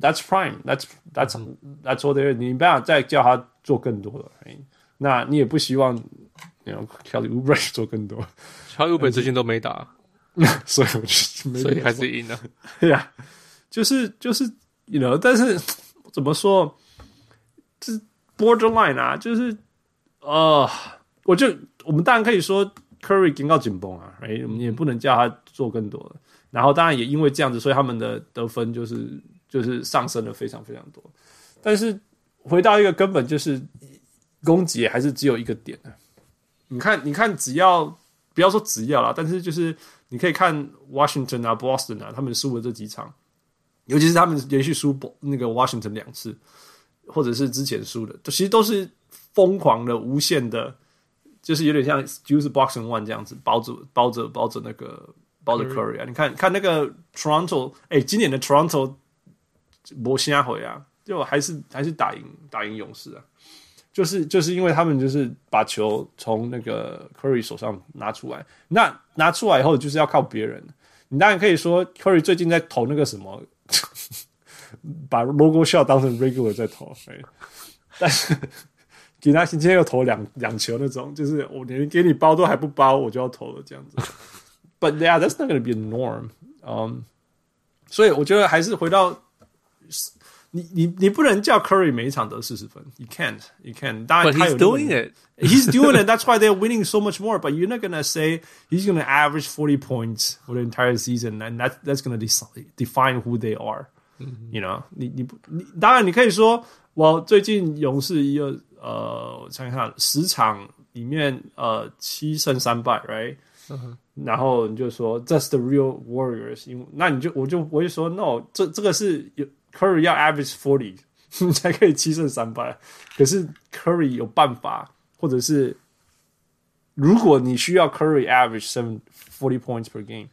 that's prime, that's that's that's what they 你不要再叫他做更多了，那你也不希望，你要 Kelly Oubre 做更多，Kelly Oubre [laughs] 最近都没打，[laughs] 所以我就所以还是赢了，对呀，就是就是，you know，但是怎么说，这 borderline 啊，就是。呃、uh，我就我们当然可以说 Curry 警告紧绷啊，哎，我们也不能叫他做更多的。然后当然也因为这样子，所以他们的得分就是就是上升了非常非常多。但是回到一个根本，就是攻击还是只有一个点的。你看，你看，只要不要说只要啦，但是就是你可以看 Washington 啊、Boston 啊，他们输了这几场，尤其是他们连续输那个 Washington 两次，或者是之前输的，其实都是。疯狂的、无限的，就是有点像 Juice Boxing One 这样子，包着、包着、包着那个包着 Curry 啊！你看看那个 Toronto，哎、欸，今年的 Toronto 博西亚回啊，就还是还是打赢打赢勇士啊！就是就是因为他们就是把球从那个 Curry 手上拿出来，那拿出来以后就是要靠别人。你当然可以说 Curry 最近在投那个什么，[laughs] 把 Logo Shot 当成 Regular 在投，欸、但是。吉纳今天又投两两球那种，就是我连给你包都还不包，我就要投了这样子。But yeah, that's not going to be a norm. Um, 所以我觉得还是回到你你你不能叫 Curry 每一场得四十分，You can't, you can't. 当然他有 But he's doing it. [laughs] He's doing it. That's why they're winning [laughs] so much more. But you're not going to say he's going to average forty points for the entire season, and that that's going to define who they are. You know, 你你不你当然你可以说，我最近勇士一个。呃，我想想看，十场里面，呃，七胜三败，right？、Uh-huh. 然后你就说，That's the real Warriors。因为那你就我就我就说，No，这这个是有 Curry 要 average forty，[laughs] 你才可以七胜三败。可是 Curry 有办法，或者是如果你需要 Curry average seven forty points per game，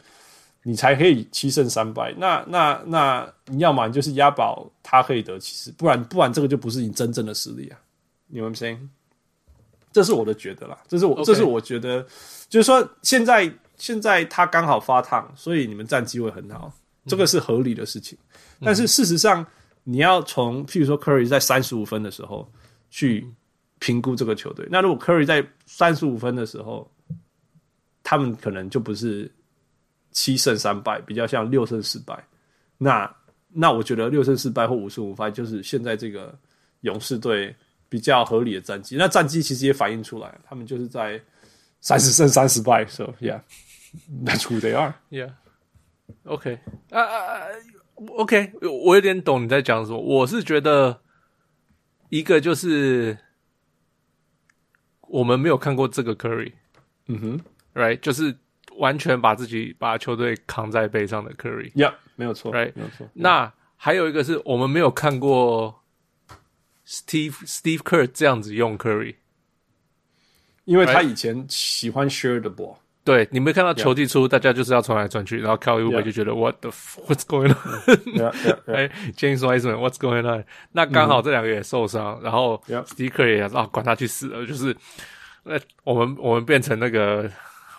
你才可以七胜三败。那那那你要么就是押宝他可以得七十，不然不然这个就不是你真正的实力啊。你们听，这是我的觉得啦，这是我.这是我觉得，就是说，现在现在他刚好发烫，所以你们占机会很好，这个是合理的事情。嗯、但是事实上，你要从譬如说 Curry 在三十五分的时候去评估这个球队，那如果 Curry 在三十五分的时候，他们可能就不是七胜三败，比较像六胜四败。那那我觉得六胜四败或五胜五败，就是现在这个勇士队。比较合理的战绩，那战绩其实也反映出来，他们就是在三十胜三十败，so yeah，that's [laughs] who they are，yeah，OK，啊啊，OK，我有点懂你在讲什么。我是觉得一个就是我们没有看过这个 Curry，嗯哼，right，就是完全把自己把球队扛在背上的 Curry，yeah，没有错，right，没有错。那还有一个是我们没有看过。Steve Steve Kerr 这样子用 Curry，因为他以前喜欢 share the ball。对，你没看到球季出，大家就是要传来传去，然后 Kelly Oubre 就觉得 What the What's going on？[laughs] 哎，James Wiseman，What's going on？那刚好这两个也受伤，然后 Steve Kerr 也啊，管他去死了，就是那我们我们变成那个，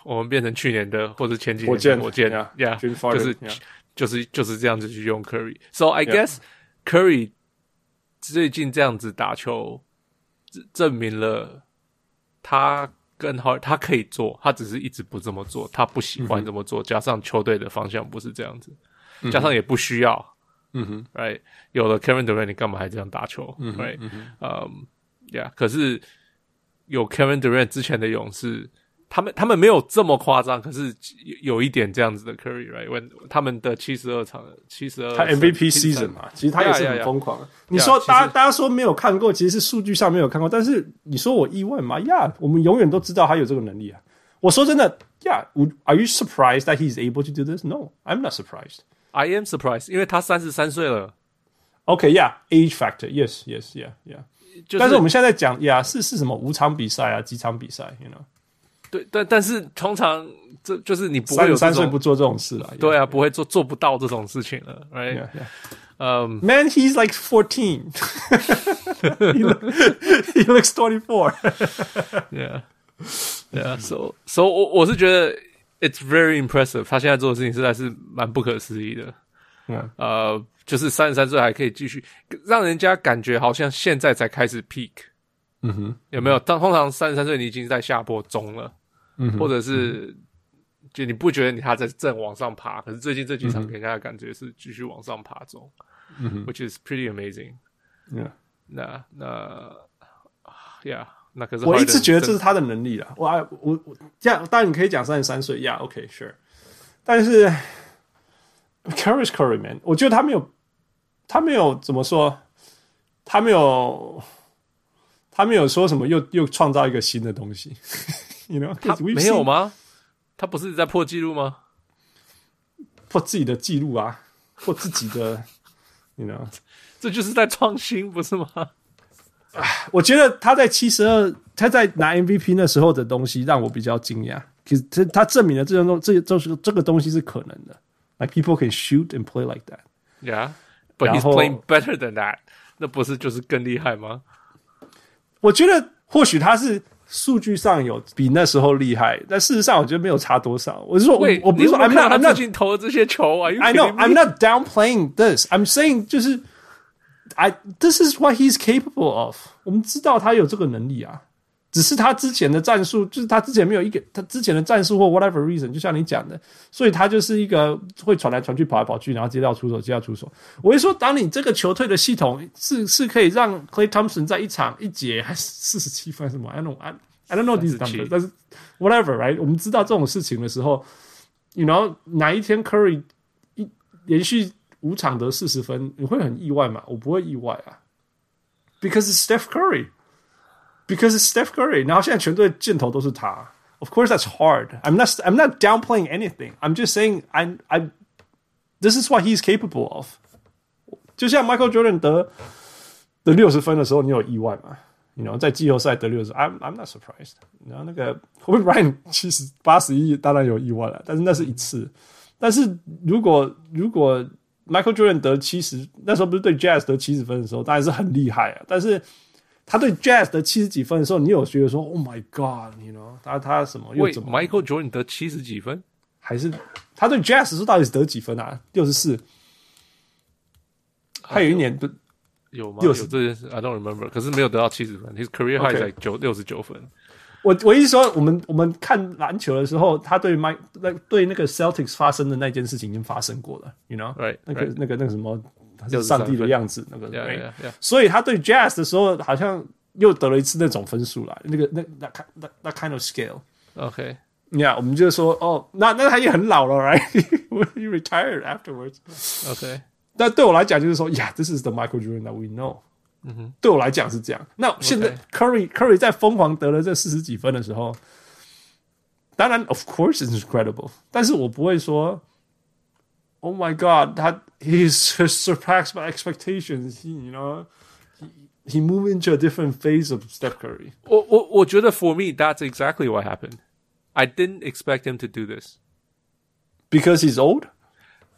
我们变成去年的或者前几年的火箭啊，Yeah，就是就是就是这样子去用 Curry。So I guess Curry 最近这样子打球，证明了他。更好，他可以做，他只是一直不这么做，他不喜欢这么做。嗯、加上球队的方向不是这样子，嗯、加上也不需要。嗯哼，right，有了 Kevin Durant，你干嘛还这样打球？嗯，right，嗯嗯，yeah。可是有 Kevin Durant 之前的勇士。他们他们没有这么夸张，可是有有一点这样子的 Curry，right？他们的七十二场，七十二，他 MVP season 嘛，其实他也是很疯狂。你说大家大家说没有看过，其实是数据上没有看过，但是你说我意外吗？呀，我们永远都知道他有这个能力啊！我说真的，呀，Are you surprised that he's able to do this? No, I'm not surprised. I am surprised，因为他三十三岁了。OK，yeah，age factor，yes，yes，yeah，yeah。但是我们现在在讲，呀，是是什么五场比赛啊，几场比赛，you know？对，但但是通常这就是你不会有三十岁不做这种事了。对啊，不会做做不到这种事情了，right？嗯，Man, he's like fourteen. [laughs] He looks twenty four. [laughs] Yeah, yeah. So, so 我我是觉得 it's very impressive。他现在做的事情实在是蛮不可思议的。嗯，呃，就是三十三岁还可以继续，让人家感觉好像现在才开始 peak。嗯哼，有没有？当通常三十三岁，你已经在下坡中了，嗯，或者是、嗯、就你不觉得你他在正往上爬，可是最近这几场给人家的感觉是继续往上爬中，嗯哼，which is pretty amazing。Yeah. 那那呀，那可是我一直觉得这是他的能力啦。我我我这样，当然你可以讲三十三岁，Yeah，OK，Sure。但是 Curry Curry man，我觉得他没有，他没有怎么说，他没有。他没有说什么又，又又创造一个新的东西，[laughs] you know？他没有吗？他不是在破纪录吗？破自己的记录啊，破自己的，[laughs] you know？这就是在创新，不是吗？我觉得他在七十二，他在拿 MVP 那时候的东西让我比较惊讶。其实他他证明了这种东，这就是这个东西是可能的。Like people can shoot and play like that. Yeah, but he's playing better than that. 那不是就是更厉害吗？我觉得或许他是数据上有比那时候厉害，但事实上我觉得没有差多少。我是说，我我不是说 I'm not I'm not 投的这些球啊，I know I'm not downplaying this. I'm saying 就是 I this is what he's capable of。我们知道他有这个能力啊。只是他之前的战术，就是他之前没有一个他之前的战术或 whatever reason，就像你讲的，所以他就是一个会传来传去、跑来跑去，然后接到出手、接到出手。我会说，当你这个球队的系统是是可以让 Clay Thompson 在一场一节还是四十七分什么，I don't I I don't know these numbers，但是 whatever right，我们知道这种事情的时候，you know 哪一天 Curry 一连续五场得四十分，你会很意外吗？我不会意外啊，because Steph Curry。Because it's Steph Curry，然后现在全队箭头都是他。Of course, that's hard. I'm not. I'm not downplaying anything. I'm just saying I. I. This is what he's capable of. 就像 Michael Jordan 得得六十分的时候，你有意外吗？你 you know 在季后赛得六十，I'm I'm not surprised. 然[laughs] 后那个 Kobe Bryant 七十八十一，当然有意外了，但是那是一次。但是如果如果 Michael Jordan 得七十，那时候不是对 Jazz 得七十分的时候，当然是很厉害啊。但是 他对 Jazz 得七十几分的时候，你有觉得说 “Oh my God”，你 you know 他他什么又怎么？Michael Jordan 得七十几分，还是他对 Jazz 是到底是得几分啊？六十四。还有一年不有吗？有这件事，I don't remember。可是没有得到七十分，His career high 在九六十九分。我我意思说，我们我们看篮球的时候，他对 Mike 那对那个 Celtics 发生的那件事情已经发生过了，You know，right？那个那个那个什么。就是上帝的样子，那个，所以他对 Jazz 的时候，好像又得了一次那种分数了，那个那那看那那 kind of scale。OK，你看，我们就说，哦，那那他也很老了，right？He retired afterwards。OK，但对我来讲，就是说，呀，this is the Michael Jordan that we know。嗯哼，对我来讲是这样。那现在 Curry Curry 在疯狂得了这四十几分的时候，当然，of course it's incredible，但是我不会说。Oh my God！他 he's [laughs] surpassed my expectations。He, you know， he moved into a different phase of Steph Curry。我我我觉得 for me that's exactly what happened. I didn't expect him to do this because he's old.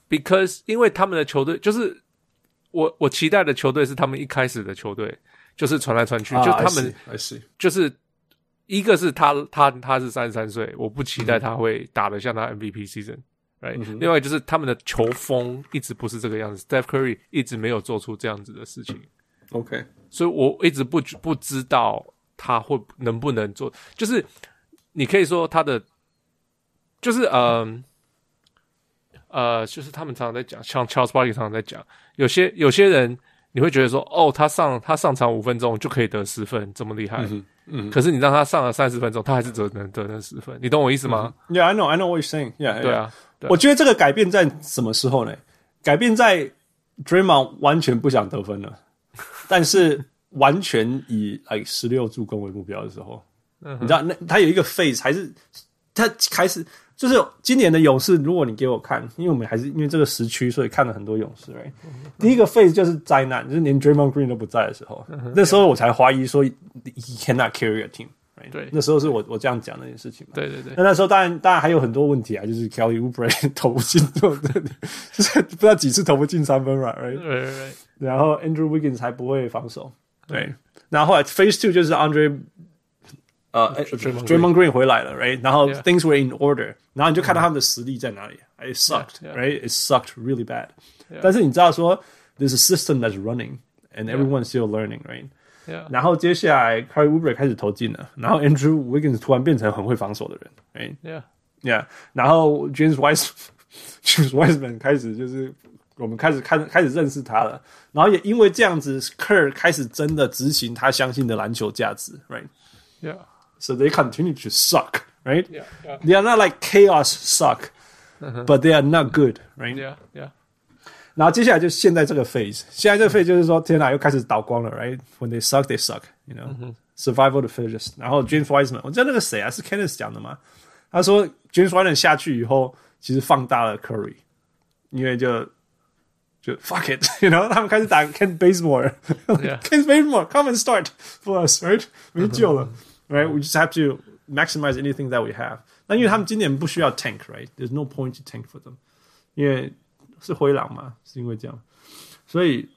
Because 因为他们的球队就是我我期待的球队是他们一开始的球队，就是传来传去，就他们 I see，就是一个是他他他是三十三岁，我不期待他会打得像他 MVP season。 Right，、嗯、另外就是他们的球风一直不是这个样子，Steph Curry 一直没有做出这样子的事情。OK，所以我一直不不知道他会能不能做，就是你可以说他的，就是嗯呃，呃，就是他们常常在讲，像 Charles Barkley 常常在讲，有些有些人你会觉得说，哦，他上他上场五分钟就可以得十分，这么厉害。嗯嗯，可是你让他上了三十分钟，他还是只能得那十分，你懂我意思吗、嗯、？Yeah，I know，I know what you're saying。Yeah，对啊。我觉得这个改变在什么时候呢？改变在 Draymond 完全不想得分了，[laughs] 但是完全以 like 十六助攻为目标的时候，你知道那他有一个 phase 还是他开始就是今年的勇士，如果你给我看，因为我们还是因为这个时区，所以看了很多勇士。Right? 第一个 phase 就是灾难，就是连 Draymond Green 都不在的时候，那时候我才怀疑说 he cannot carry a team。对，那时候是我我这样讲那件事情嘛。对对对。那那时候当然当然还有很多问题啊，就是 Kelly Oubre 投不进，就是不知道几次投不进三分嘛，right？对对对。然后 Andrew Wiggins 还不会防守，对。然后后来 Phase Two 就是 Andre 呃 Draymond Green 回来了，right？然后 Things were in order，然后你就看到他们的实力在哪里，it sucked，right？It sucked really bad。但是你知道说，there's a system that's running and everyone's still learning，right？ 然后接下来，Kelly Oubre 开始投进了，然后 Andrew Wiggins 突然变成很会防守的人，哎，Yeah，Yeah，然后 James Wiseman，James Wiseman 开始就是我们开始看开始认识他了，然后也因为这样子，Kerr 开始真的执行他相信的篮球价值，Right？Yeah，So they continue to suck，Right？Yeah，They are not like chaos suck，but they are not good，Right？Yeah，Yeah。然后接下来就现在这个 phase，现在这个 phase 就是说，天哪，又开始倒光了，right？When they suck, they suck，you know，survival of the fittest。然后 James Wiseman，我知道那个谁啊，是 Kenneth 讲的吗？他说 James Wiseman 下去以后，其实放大了 Curry，因为就就 fuck it，you know，他们开始打 Kent [laughs] Bazemore，Kent [laughs] Bazemore，come and start for us，right？没救了，right？We just have to maximize anything that we have。那因为他们今年不需要 tank，right？There's no point to tank for them，因为 是灰狼嘛？是因为这样，所以，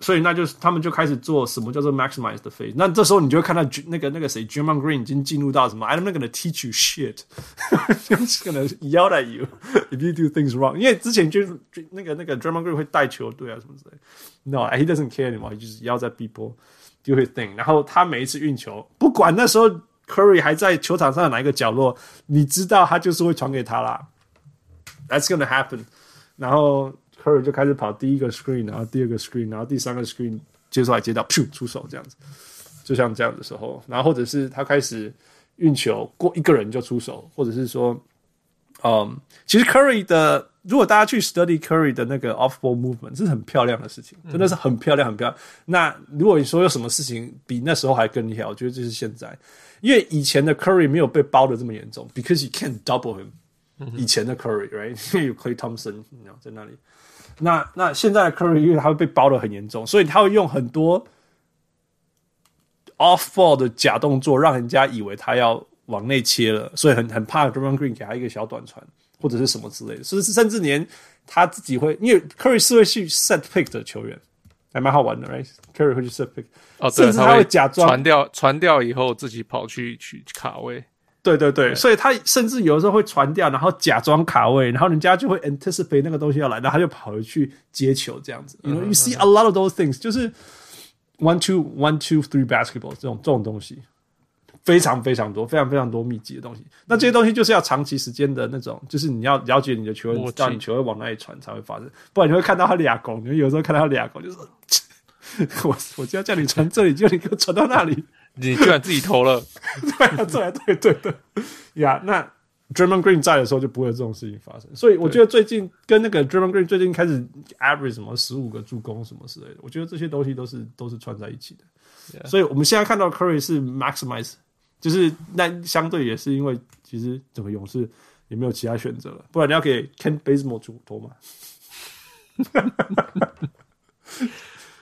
所以那就是他们就开始做什么叫做 maximize the phase。那这时候你就会看到那个那个谁，Draymond Green 已经进入到什么？I'm not gonna teach you shit，just gonna yell at you if you do things wrong。因为之前就那个那个 Draymond Green 会带球队啊什么之类。No，he doesn't care anymore，就是 yell at people do his thing。然后他每一次运球，不管那时候 Curry 还在球场上的哪一个角落，你知道他就是会传给他啦。That's gonna happen。然后 Curry 就开始跑第一个 screen，然后第二个 screen，然后第三个 screen 接出来接到，噗出手这样子，就像这样的时候，然后或者是他开始运球过一个人就出手，或者是说，嗯，其实 Curry 的，如果大家去 study Curry 的那个 off ball movement，这是很漂亮的事情，真的是很漂亮很漂亮。那如果你说有什么事情比那时候还更厉害，我觉得这是现在，因为以前的 Curry 没有被包的这么严重，because you can't double him。以前的 Curry，right？[laughs] 有 Clay Thompson，你知道在那里。那那现在的 Curry，因为他会被包的很严重，所以他会用很多 off ball 的假动作，让人家以为他要往内切了，所以很很怕 Draymond Green 给他一个小短传或者是什么之类的。甚至甚至连他自己会，因为 Curry 是会去 set pick 的球员，还蛮好玩的，right？Curry 会去 set pick，哦，甚至他会假装传掉传掉以后自己跑去去卡位。对对对，所以他甚至有的时候会传掉，然后假装卡位，然后人家就会 anticipate 那个东西要来，然后他就跑回去接球这样子。You know, you see a lot of those things，就是 one two one two three basketball 这种这种东西非常非常多，非常非常多密集的东西。那这些东西就是要长期时间的那种，就是你要了解你的球员，知道你球会往哪里传才会发生，不然你会看到他俩拱，你有时候看到他俩拱，就是 [laughs] 我我就要叫你传这里，就你给我传到那里。你居然自己投了，[laughs] 对啊，对啊，对对对，呀，那 Draymond Green 在的时候就不会有这种事情发生，所以我觉得最近跟那个 Draymond Green 最近开始 average 什么十五个助攻什么之类的，我觉得这些东西都是都是串在一起的。Yeah. 所以我们现在看到 Curry 是 maximize，就是那相对也是因为其实整个勇士也没有其他选择了，不然你要给 Kent Bazemore 主投嘛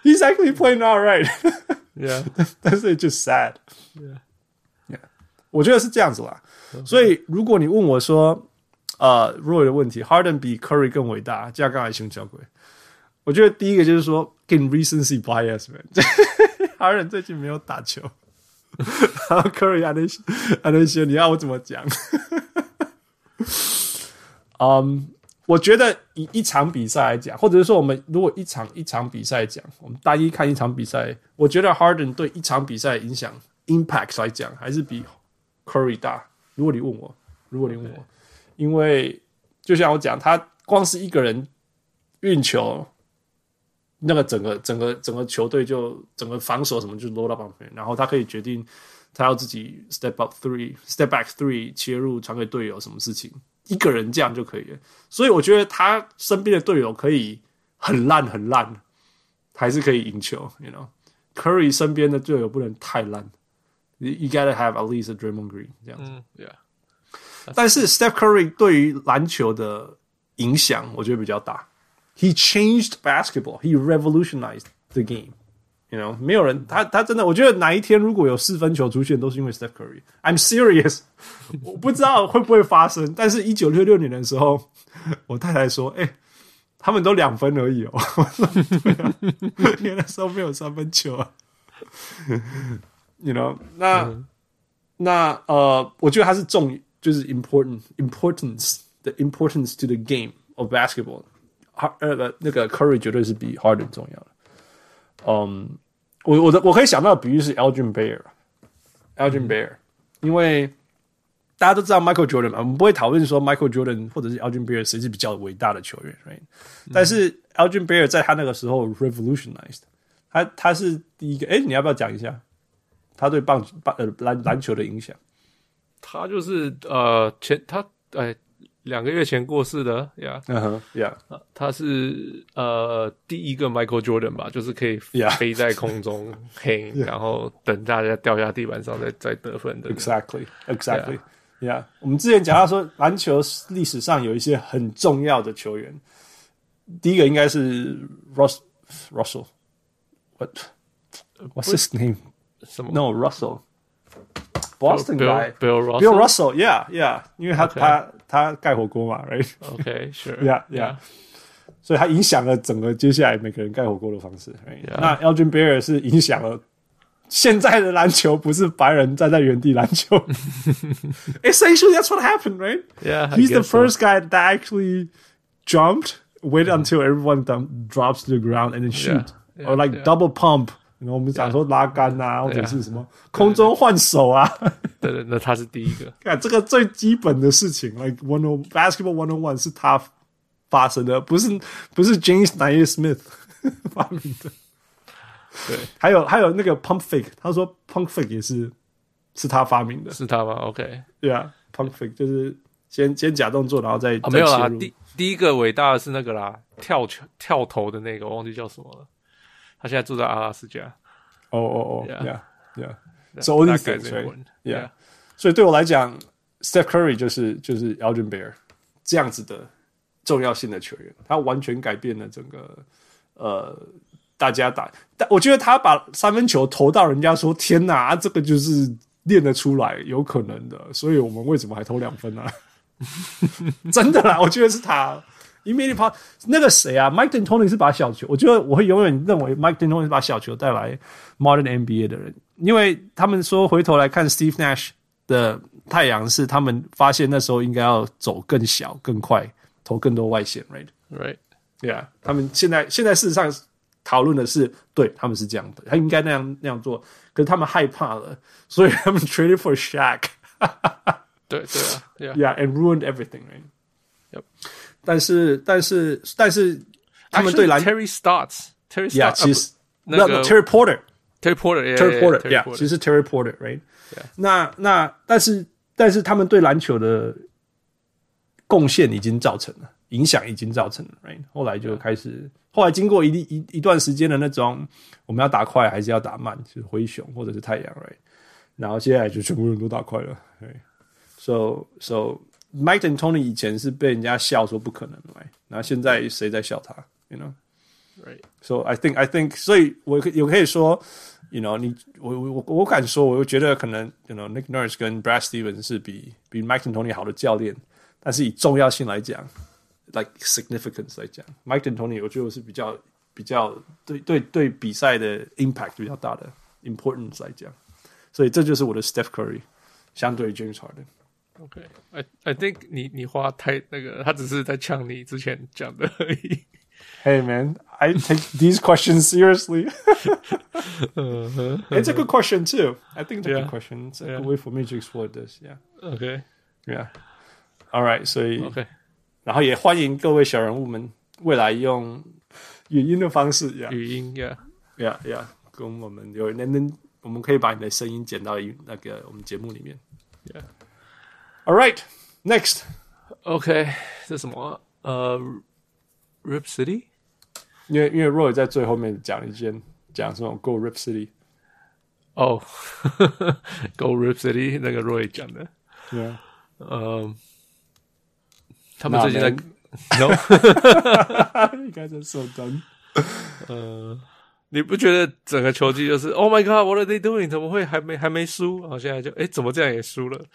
？He's actually playing all right. [laughs]，Yeah，[laughs] 但是就 sad，Yeah，Yeah，Yeah. 我觉得是这样子啦。所以如果你问我说，呃，Roy 的问题，Harden 比 Curry 更伟大，这样刚才熊小鬼，我觉得第一个就是说，in recency bias，man，Harden [laughs] 最近没有打球，然后 Curry 还能还能写，你要我怎么讲？嗯。[laughs] 我觉得以一场比赛来讲，或者是说我们如果一场一场比赛讲，我们单一看一场比赛，我觉得 Harden 对一场比赛影响 impact 来讲，还是比 Curry 大。如果你问我，如果你问我因为就像我讲，他光是一个人运球，那个整个整个整个球队就整个防守什么就 load up 然后他可以决定他要自己 step up three、step back three 切入传给队友什么事情。一个人这样就可以了，所以我觉得他身边的队友可以很烂很烂，还是可以赢球。You know，Curry 身边的队友不能太烂，You gotta have at least a Draymond Green 这样子。嗯，Yeah。但是 Steph Curry 对于篮球的影响，我觉得比较大。He changed basketball. He revolutionized the game. You know，没有人，他他真的，我觉得哪一天如果有四分球出现，都是因为 Steph Curry。I'm serious，我不知道会不会发生，但是一九六六年的时候，我太太说：“哎、欸，他们都两分而已哦。”我说：“对啊，因为那时候没有三分球啊。”You know，那、嗯、那呃，我觉得他是重，就是 important importance the importance to the game of basketball。呃，那个 Curry 绝对是比 Harden 重要的。嗯，um, 我我的我可以想到的比喻是 Elgin Baylor，Elgin Baylor，因为大家都知道 Michael Jordan 嘛，我们不会讨论说 Michael Jordan 或者是 Elgin Baylor 谁是比较伟大的球员，right？、嗯、但是 Elgin Baylor 在他那个时候 revolutionized，他他是第一个，哎，你要不要讲一下他对棒棒呃篮篮球的影响？他就是呃前他哎。两个月前过世的呀，嗯哼，呀，他是呃第一个 Michael Jordan 吧，就是可以飞在空中 [laughs] 嘿，Yeah. 然后等大家掉下地板上再再得分的。Exactly，Exactly，Yeah，我们之前讲到说篮球历史上有一些很重要的球员，第一个应该是 Russ Russell，What，What's his name？什么？No Russell。Boston Bill, guy Bill Russell, Bill Russell, yeah, yeah，因为他 Okay. 他他盖火锅嘛，right？OK，是 Okay, sure. yeah, yeah, yeah. 所以他影响了整个接下来每个人盖火锅的方式。Right? Yeah. 那 Elgin Baylor 是影响了现在的篮球，不是白人站在原地篮球。 Essentially, [laughs] that's what happened, right? Yeah, he's the first so. guy that actually jumped, wait yeah. until everyone drops to the ground and then shoot, yeah. Yeah. or like double pump. 然后我们讲说拉杆啊，或者是什么空中换手啊，对对，那他是第一个。[laughs] 看这个最基本的事情，like one on basketball one on one 是他发生的，不是不是 James Naismith [laughs] 发明的。对，还有还有那个 pump fake，他说 pump fake 也是是他发明的，是他吗？OK，对啊，pump fake 就是先先假动作，然后再没有啦。第第一个伟大的是那个啦，跳球跳投的那个，我忘记叫什么了。他现在住在阿拉斯加。哦哦哦，Yeah，Yeah，So all these things，Yeah。所以对我来讲，Steph Curry 就是就是 Elgin Baylor 这样子的重要性的球员，他完全改变了整个呃大家打。但我觉得他把三分球投到人家说天哪，这个就是练得出来，有可能的。所以我们为什么还投两分呢？[laughs] 真的啦，我觉得是他。因为他那个谁啊，Mike D'Antoni 是把小球，我觉得我会永远认为 Mike D'Antoni 是把小球带来 Modern NBA 的人，因为他们说回头来看 Steve Nash 的太阳是他们发现那时候应该要走更小、更快、投更多外线，right，right，yeah，他们现在现在事实上讨论的是，对他们是这样的，他应该那样那样做，可是他们害怕了，所以他们 traded for Shaq，对对啊，yeah，yeah，and ruined everything，right，yep。但是，但是，但是，他们对篮 Terry Stotts，Terry Stotts，其实那个 Terry Porter，Terry Porter，Terry Porter，yeah，其实 Terry Porter，right？那那，但是，但是，他们对篮球的贡献已经造成了，影响已经造成了，right？后来就开始，后来经过一一一段时间的那种，我们要打快还是要打慢，就是灰熊或者是太阳，right？然后接下来就全部人都打快了，right？So so。Mike D'Antoni 以前是被人家笑说不可能，right? 然后现在谁在笑他？You know, right? So I think I think，所以我可也可以说， ，you know，你我我我敢说，我觉得可能，you know，Nick Nurse 跟 Brad Stevens 是比比 Mike D'Antoni 好的教练，但是以重要性来讲，like significance 来讲，Mike D'Antoni 我觉得我是比较比较对对对比赛的 impact 比较大的 importance 来讲，所以这就是我的 Steph Curry 相对于 James Harden。 OK，I I think 你你花太那个，他只是在呛你之前讲的而已。Hey man, I take these questions seriously. [laughs] It's a good question too. I think it's a good question. It's a good way for me to explore this. Yeah. Okay. Yeah. All right. 所以 OK，然后也欢迎各位小人物们未来用语音的方式，Yeah, 语音 Yeah. Yeah, Yeah，跟我们有能能，我们可以把你的声音剪到那个我们节目里面。Yeah. All right. Next. OK，这是什么？呃、uh,，Rip City。因为因为 Roy 在最后面讲一件讲什么 Go [laughs] Rip City 哦、oh,，Go Rip City 那个 Roy 讲的，对啊，嗯，他们最近在 No，应[laughs] 该是 [laughs] so done。呃，你不觉得整个球季就是 Oh my God，What are they doing？怎么会还没还没输？然后现在就哎，怎么这样也输了？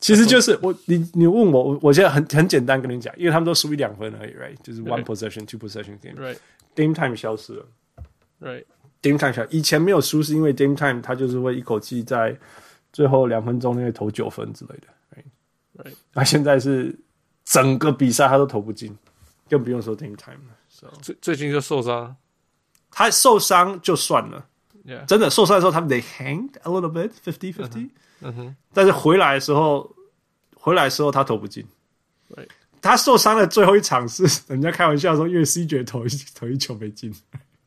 其实就是我，你你问我，我我现在很很简单跟你讲，因为他们都输一两分而已，right？就是 one possession, two possession game，right？Dame time 消失了，right？Dame time 消，以前没有输是因为 Dame time 他就是会一口气在最后两分钟内投九分之类的，right？right？那现在是整个比赛他都投不进，更不用说 Dame time 了。So, 最最近就受伤，他受伤就算了.真的受伤的时候他们 they hanged a little bit，fifty fifty。嗯哼，但是回来的时候，回来的时候他投不进。对，他受伤的最后一场是 [laughs] 人家开玩笑说，因为 CJ 投一投一球没进，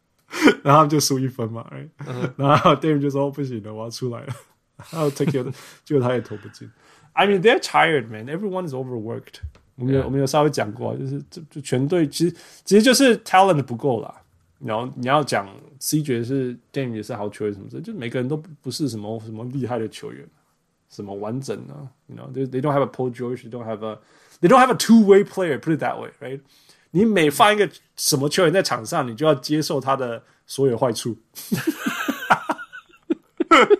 [laughs] 然后就输一分嘛。嗯、然后 Dame 就说不行了，我要出来了。[laughs] 然后 take it，结果他也投不进。I mean they're tired, man. Everyone is overworked. 我们有.我们有稍微讲过，就是就就全队其实其实就是 talent 不够啦。然后你要讲 CJ 是 Dame 也是好球员什么的，就每个人都不是什么什么厉害的球员。什么完整呢？You know, they they don't have a Paul George, they don't have a they don't have a two way player. Put it that way, right? 你每放一个什么球员在场上，你就要接受他的所有坏处。 [laughs]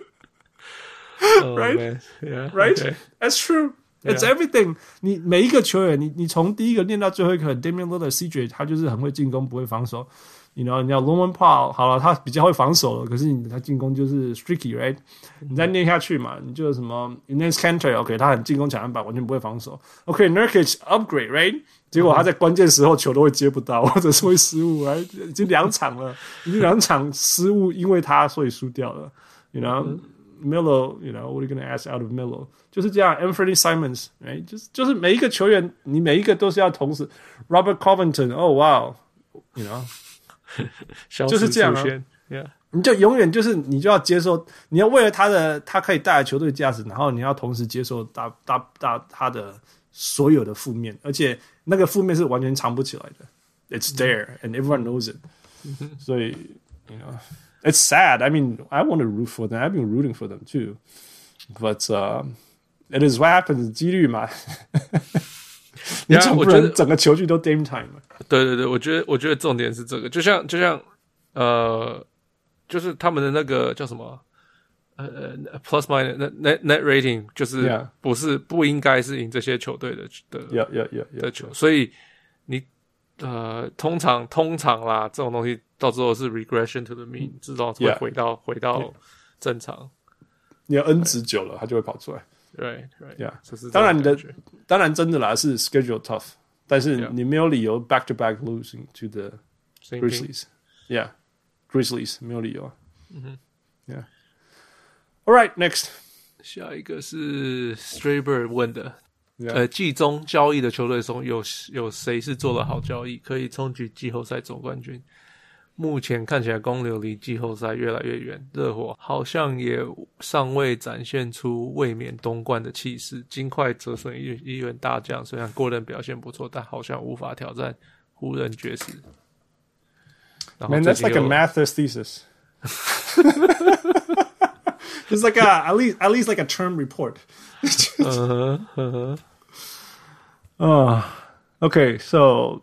oh, right? Yeah, right? Okay. That's true. It's everything. 你每一个球员，你你从第一个练到最后一个，Damian Lillard、CJ，他就是很会进攻，不会防守。 You know, 你要 Norman Powell 好了，他比较会防守了，可是你他进攻就是 streaky，right？你再练下去嘛，你就什么 Enes Kanter，OK，他很进攻抢篮板，完全不会防守。OK，Nurkic upgrade，right？结果他在关键时候球都会接不到，或者是会失误，right？已经两场了，已经两场失误，因为他所以输掉了。You know，Melo，you know，what are you gonna ask out of Melo？就是这样，Anthony Simons，right？就是就是每一个球员，你每一个都是要同时。Robert Covington，oh wow，you know。 就是这样啊，yeah. 你就永远就是你就要接受，你要为了他的他可以带来球队价值，然后你要同时接受大大大他的所有的负面，而且那个负面是完全藏不起来的，It's there and everyone knows it。所以，you know, it's sad. I mean, I want to root for them. I've been rooting for them too, but uh, it is what happens. 几率嘛。[laughs] 你总不能整个球季都 Dame time 嘛？对对对，我觉得我觉得重点是这个，就像就像呃，就是他们的那个叫什么呃呃 plus minus net net net rating，就是不是.不应该是赢这些球队的的 yeah, yeah, yeah, yeah, 的球，所以你呃通常通常啦，这种东西到最后是 regression to the mean，至少会回到.回到正常。你要 N 值久了，它就会跑出来。对对呀，当然你的当然真的啦，是 schedule tough，但是你没有理由 back to back losing to the Grizzlies，yeah，Grizzlies 没有理由，嗯哼，yeah，all right next，下一个是 Straber 问的，yeah. 呃，季中交易的球队中有有谁是做了好交易，可以冲击季后赛总冠军？ 目前看起来，公牛离季后赛越来越远，热火好像也尚未展现出卫冕东冠的气势。金块折损一一员大将，虽然过人表现不错，但好像无法挑战湖人爵士。Man, that's like a math's thesis. [laughs] It's like a at least at least like a term report. 嗯哼嗯哼。啊，OK，so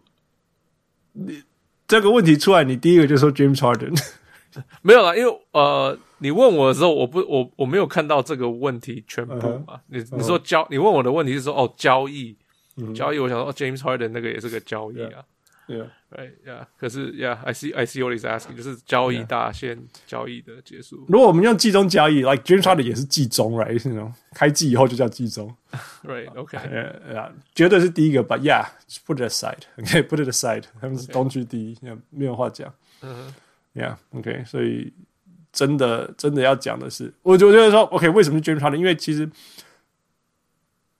你。这个问题出来，你第一个就说 James Harden，[laughs] 没有啦，因为呃，你问我的时候，我不我我没有看到这个问题全部嘛。Uh huh. 你你说交，你问我的问题是说哦交易，uh. 交易，我想说哦 James Harden 那个也是个交易啊。Yeah. Right, yeah. 可是，Yeah，I see, I see what he's asking，就是交易大限 Yeah. 交易的结束。如果我们用季中交易，like James Harden 也是季中，right？那种开季以后就叫季中，Right？OK，Yeah，绝对是第一个，But yeah，put it aside，OK，put it aside，他们是东区第一，Okay. 没有话讲。嗯，Yeah，OK，所以真的真的要讲的是，我我觉得说，OK，为什么是 James Harden？因为其实。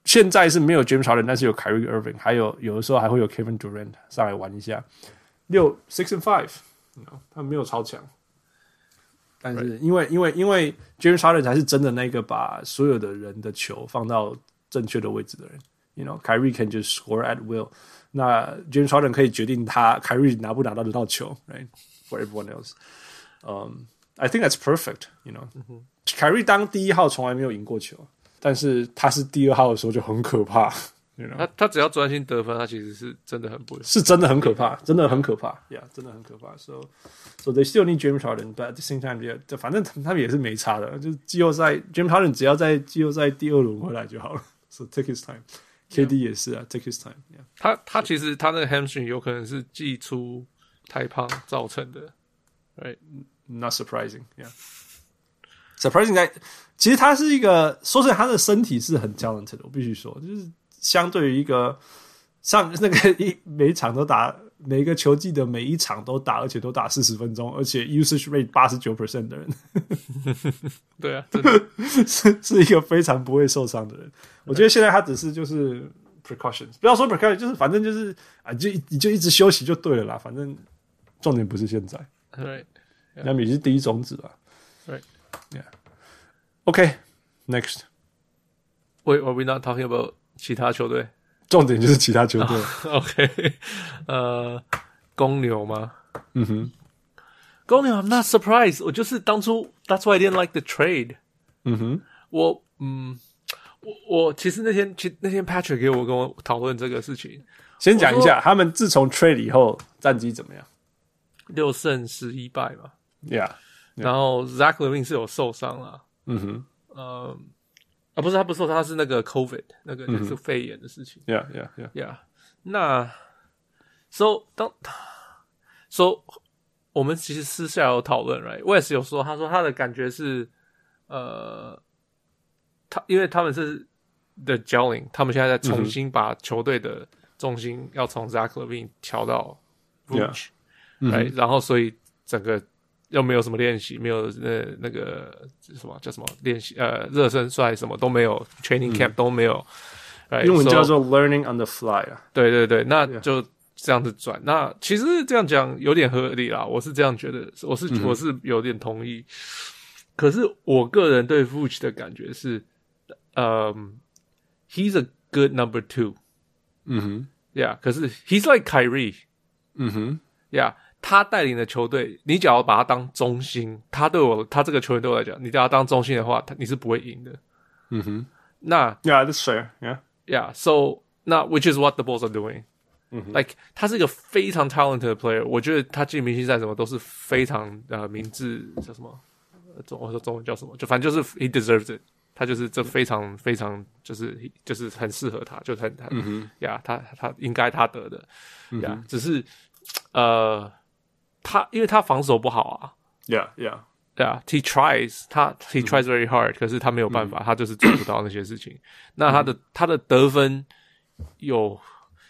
现在是没有 James Harden，但是有 Kyrie Irving，还有有的时候还会有 Kevin Durant 上来玩一下。六 six and know, 他没有超强，但是因为因为因为 James Harden 才是真的那个把所有的人的球放到正确的位置的人。You know, Kyrie can just score at will。那 James Harden 可以决定他 Kyrie 拿不拿到这道球，right？For everyone else，嗯、um,，I think that's perfect。You know，、mm hmm. Kyrie 当第一号从来没有赢过球。但是他是第二号的时候就很可怕，you know? 他他只要专心得分，他其实是真的很不，是真的很可怕，真的很可怕呀，yeah, 真的很可怕。So so they still need James Harden，but at the same time，yeah, 反正他们也是没差的，就是季后赛 James Harden 只要在季后赛第二轮回来就好了。So take his time，KD Yeah. 也是啊，take his time yeah.。他他其实他那个 hamstring 有可能是季初太胖造成的，right？Not surprising，yeah。Surprising 在，其实他是一个，说实在，他的身体是很 talented 的，我必须说，就是相对于一个上那个一每一场都打，每一个球季的每一场都打，而且都打四十分钟，而且 usage rate 八十九 percent 的人，对啊，[laughs] 是是一个非常不会受伤的人。我觉得现在他只是就是 precautions，不要说 precautions，就是反正就是啊，就你就一直休息就对了啦，反正重点不是现在，对，那你是第一种子吧。Yeah. OK. Next. Wait, are we not talking about 其他球队？重点就是其他球队。Oh, OK. 呃，公牛吗？嗯哼，公牛。I'm [laughs] not surprised. 我就是当初，That's why I didn't like the trade. 嗯哼，我嗯，我我其实那天，其实那天 Patrick 给我跟我讨论这个事情。先讲一下，他们自从 trade 以后战绩怎么样？六胜十一败嘛。Yeah. Yeah. 然后 Zach LaVine 是有受伤了， 嗯哼，呃，啊不是他不是说，他是那个 COVID 那个就是肺炎的事情。Yeah, yeah, yeah, yeah. 那，so 当，so 我们其实私下有讨论，right？我也是有说，他说他的感觉是，呃，他因为他们是 The gelling，他们现在在重新把球队的重心要从 Zach Levine 调到 Vooch，right？然后所以整个。又没有什么练习，没有那那个什么叫什么练习，呃，热身赛什么都没有，training camp 都没有，英文叫做 learning on the fly 啊。对对对，那就这样子转。那其实这样讲有点合理啦，我是这样觉得，我是我是有点同意。可是我个人对 f u c h 的感觉是，嗯，he's a good number two。嗯哼，Yeah，可是 he's like Kyrie。嗯哼，Yeah。他带领的球队，你只要把他当中心，他对我，他这个球员对我来讲，你只要当中心的话，他你是不会赢的。嗯哼，那 Yeah, that's fair. Yeah, yeah. So 那 which is what the Bulls are doing. 嗯哼，like 他是一个非常 talented 的 player，我觉得他进明星赛什么都是非常呃明智，叫什么中我说中文叫什么，就反正就是 he deserves it，他就是这非常非常就是就是很适合他，就很很嗯哼呀，他他应该他得的呀，只是呃。他因为他防守不好啊，Yeah Yeah，对啊，He tries，他 He tries very hard，可是他没有办法，他就是做不到那些事情。那他的他的得分有，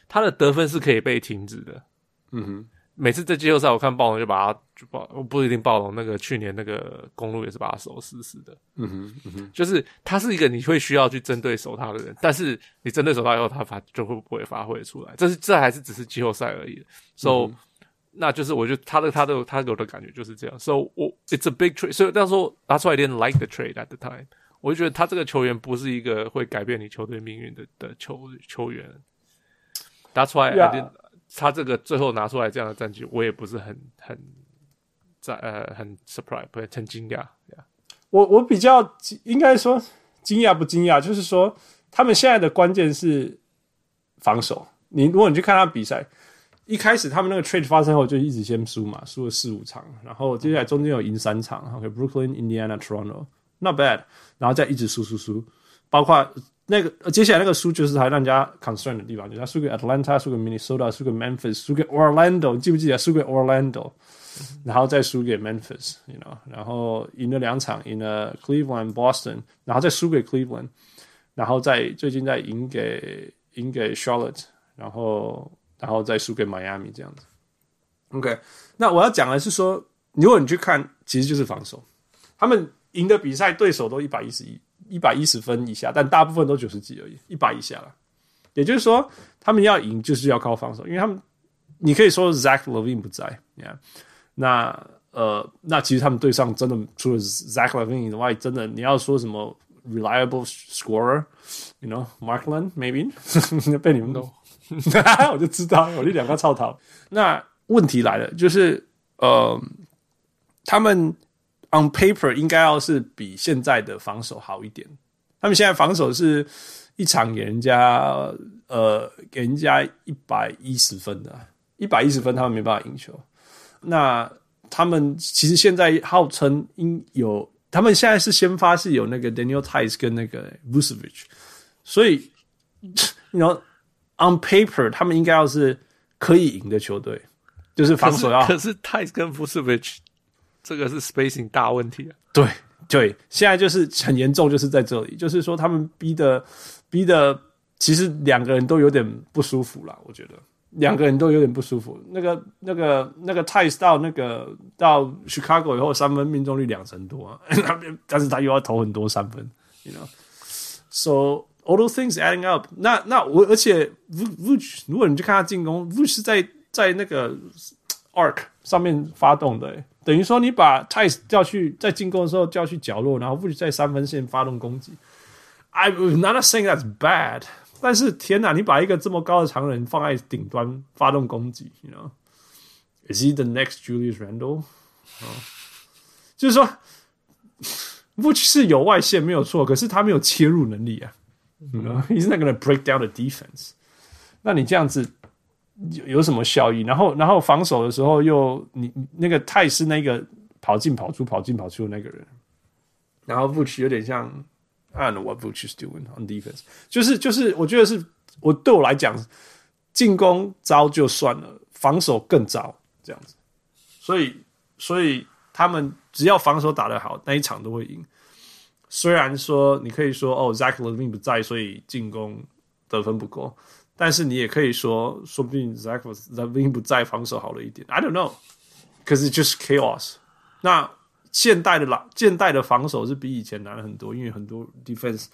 他的得分是可以被停止的。嗯哼，每次在季后赛我看暴龙就把他就暴，不一定暴龙那个去年那个公路也是把他守死死的。嗯哼嗯哼，就是他是一个你会需要去针对守他的人，但是你针对守他以后，他发就会不会发挥出来？这是这还是只是季后赛而已。So 那就是我觉得他的他的他给我的感觉就是这样，so 我 it's a big trade，所以那时候拿出来 didn't like the trade at the time，我就觉得他这个球员不是一个会改变你球队命运的的球球员 why I didn't，他这个最后拿出来这样的战绩，我也不是很很在呃很 surprise，不是很惊讶。我我比较应该说惊讶不惊讶，就是说他们现在的关键是防守。你如果你去看他比赛。一开始他们那个 trade 发生后就一直先输嘛，输了四五场，然后接下来中间有赢三场，OK，Brooklyn、okay, Indiana、Toronto，not bad，然后再一直输输输，包括那个接下来那个输就是还让人家 concern 的地方，就是他输给 Atlanta，输给 Minnesota，输给 Memphis，输给 Orlando，你记不记得输给 Orlando，然后再输给 Memphis，you know，然后赢了两场，赢了 Cleveland、Boston，然后再输给 Cleveland，然后再最近再赢给赢给 Charlotte，然后。然后再输给迈阿密这样子，OK。那我要讲的是说，如果你去看，其实就是防守。他们赢的比赛，对手都一百一十一、一百一十分以下，但大部分都九十几而已，一百以下了。也就是说，他们要赢就是要靠防守，因为他们你可以说 Zach Levine 不在，yeah，那呃，那其实他们队上真的除了 Zach Levine 以外，真的你要说什么 reliable scorer，you know，Markland maybe [laughs] 被你们都。[laughs] 我就知道，我就两个操逃。那问题来了，就是呃，他们 on paper 应该要是比现在的防守好一点。他们现在防守是一场给人家呃给人家一百一十分的，一百一十分他们没办法赢球。那他们其实现在号称应有，他们现在是先发是有那个 Daniel Theis 跟那个 Vucevic，所以 [laughs] 你知道。On paper，他们应该要是可以赢的球队，就是防守要。可是 Theis 跟 Vucevic 这个是 spacing 大问题啊。对对，现在就是很严重，就是在这里，就是说他们逼的逼的，其实两个人都有点不舒服了。我觉得两个人都有点不舒服。那个那个那个 Theis 到那个到 Chicago 以后，三分命中率两成多啊，[laughs] 但是他又要投很多三分，you know，so。All those things adding up，那那我而且 Vooch，如果你去看他进攻，Vooch 是在在那个 arc 上面发动的，等于说你把 Theis 调去在进攻的时候调去角落，然后 Vooch 在三分线发动攻击。I'm not saying that's bad，但是天哪，你把一个这么高的长人放在顶端发动攻击，you know，is he the next Julius Randle？哦，就是说 Vooch 是[laughs] 有外线没有错，可是他没有切入能力啊。 Know, [laughs] he's not going to break down the defense。那你这样子有有什么效益？然后，然后防守的时候又你那个泰斯那个跑进跑出、跑进跑出的那个人。然后 Vuch 有点像 I don't know what Vooch is doing on defense。就是就是，我觉得是我对我来讲，进攻糟就算了，防守更糟这样子。所以，所以他们只要防守打得好，那一场都会赢。虽然说你可以说哦，Zach LaVine 不在，所以进攻得分不够，但是你也可以说，说不定 Zach LaVine 不在，防守好了一点。I don't know，cause it's just chaos。那现代的老现代的防守是比以前难很多，因为很多 defense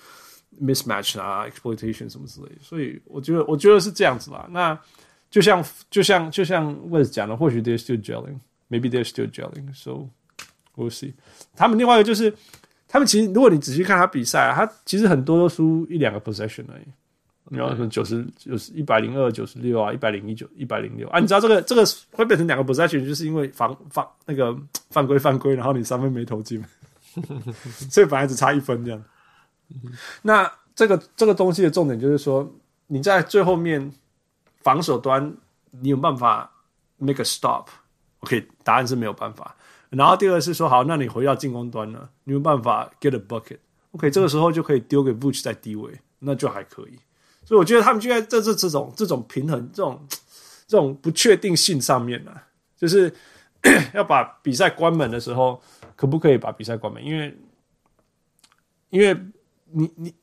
mismatch 啊，exploitation 什么之类的。所以我觉得，我觉得是这样子啦。那就像就像就像 Wes 讲的，或许 they're still gelling，maybe they're still gelling。So we'll see。他们另外一个就是。 他们其实，如果你仔细看他比赛，他其实很多都输一两个 possession 而已。然后九十、九十、一百零二、九十六啊，一百零一九、一百零六啊。你知道这个这个会变成两个 possession，就是因为防防那个犯规犯规，然后你三分没投进，[laughs] 所以本来只差一分这样。那这个这个东西的重点就是说，你在最后面防守端，你有办法 make a stop？OK，答案是没有办法。然后第二个是说，好，那你回到进攻端了，你有办法 get a bucket？OK，这个时候就可以丢给 Vooch 在低位，那就还可以。所以我觉得他们就在这这这种这种平衡、这种这种不确定性上面呢、啊，就是 [coughs] 要把比赛关门的时候，可不可以把比赛关门？因为因为你你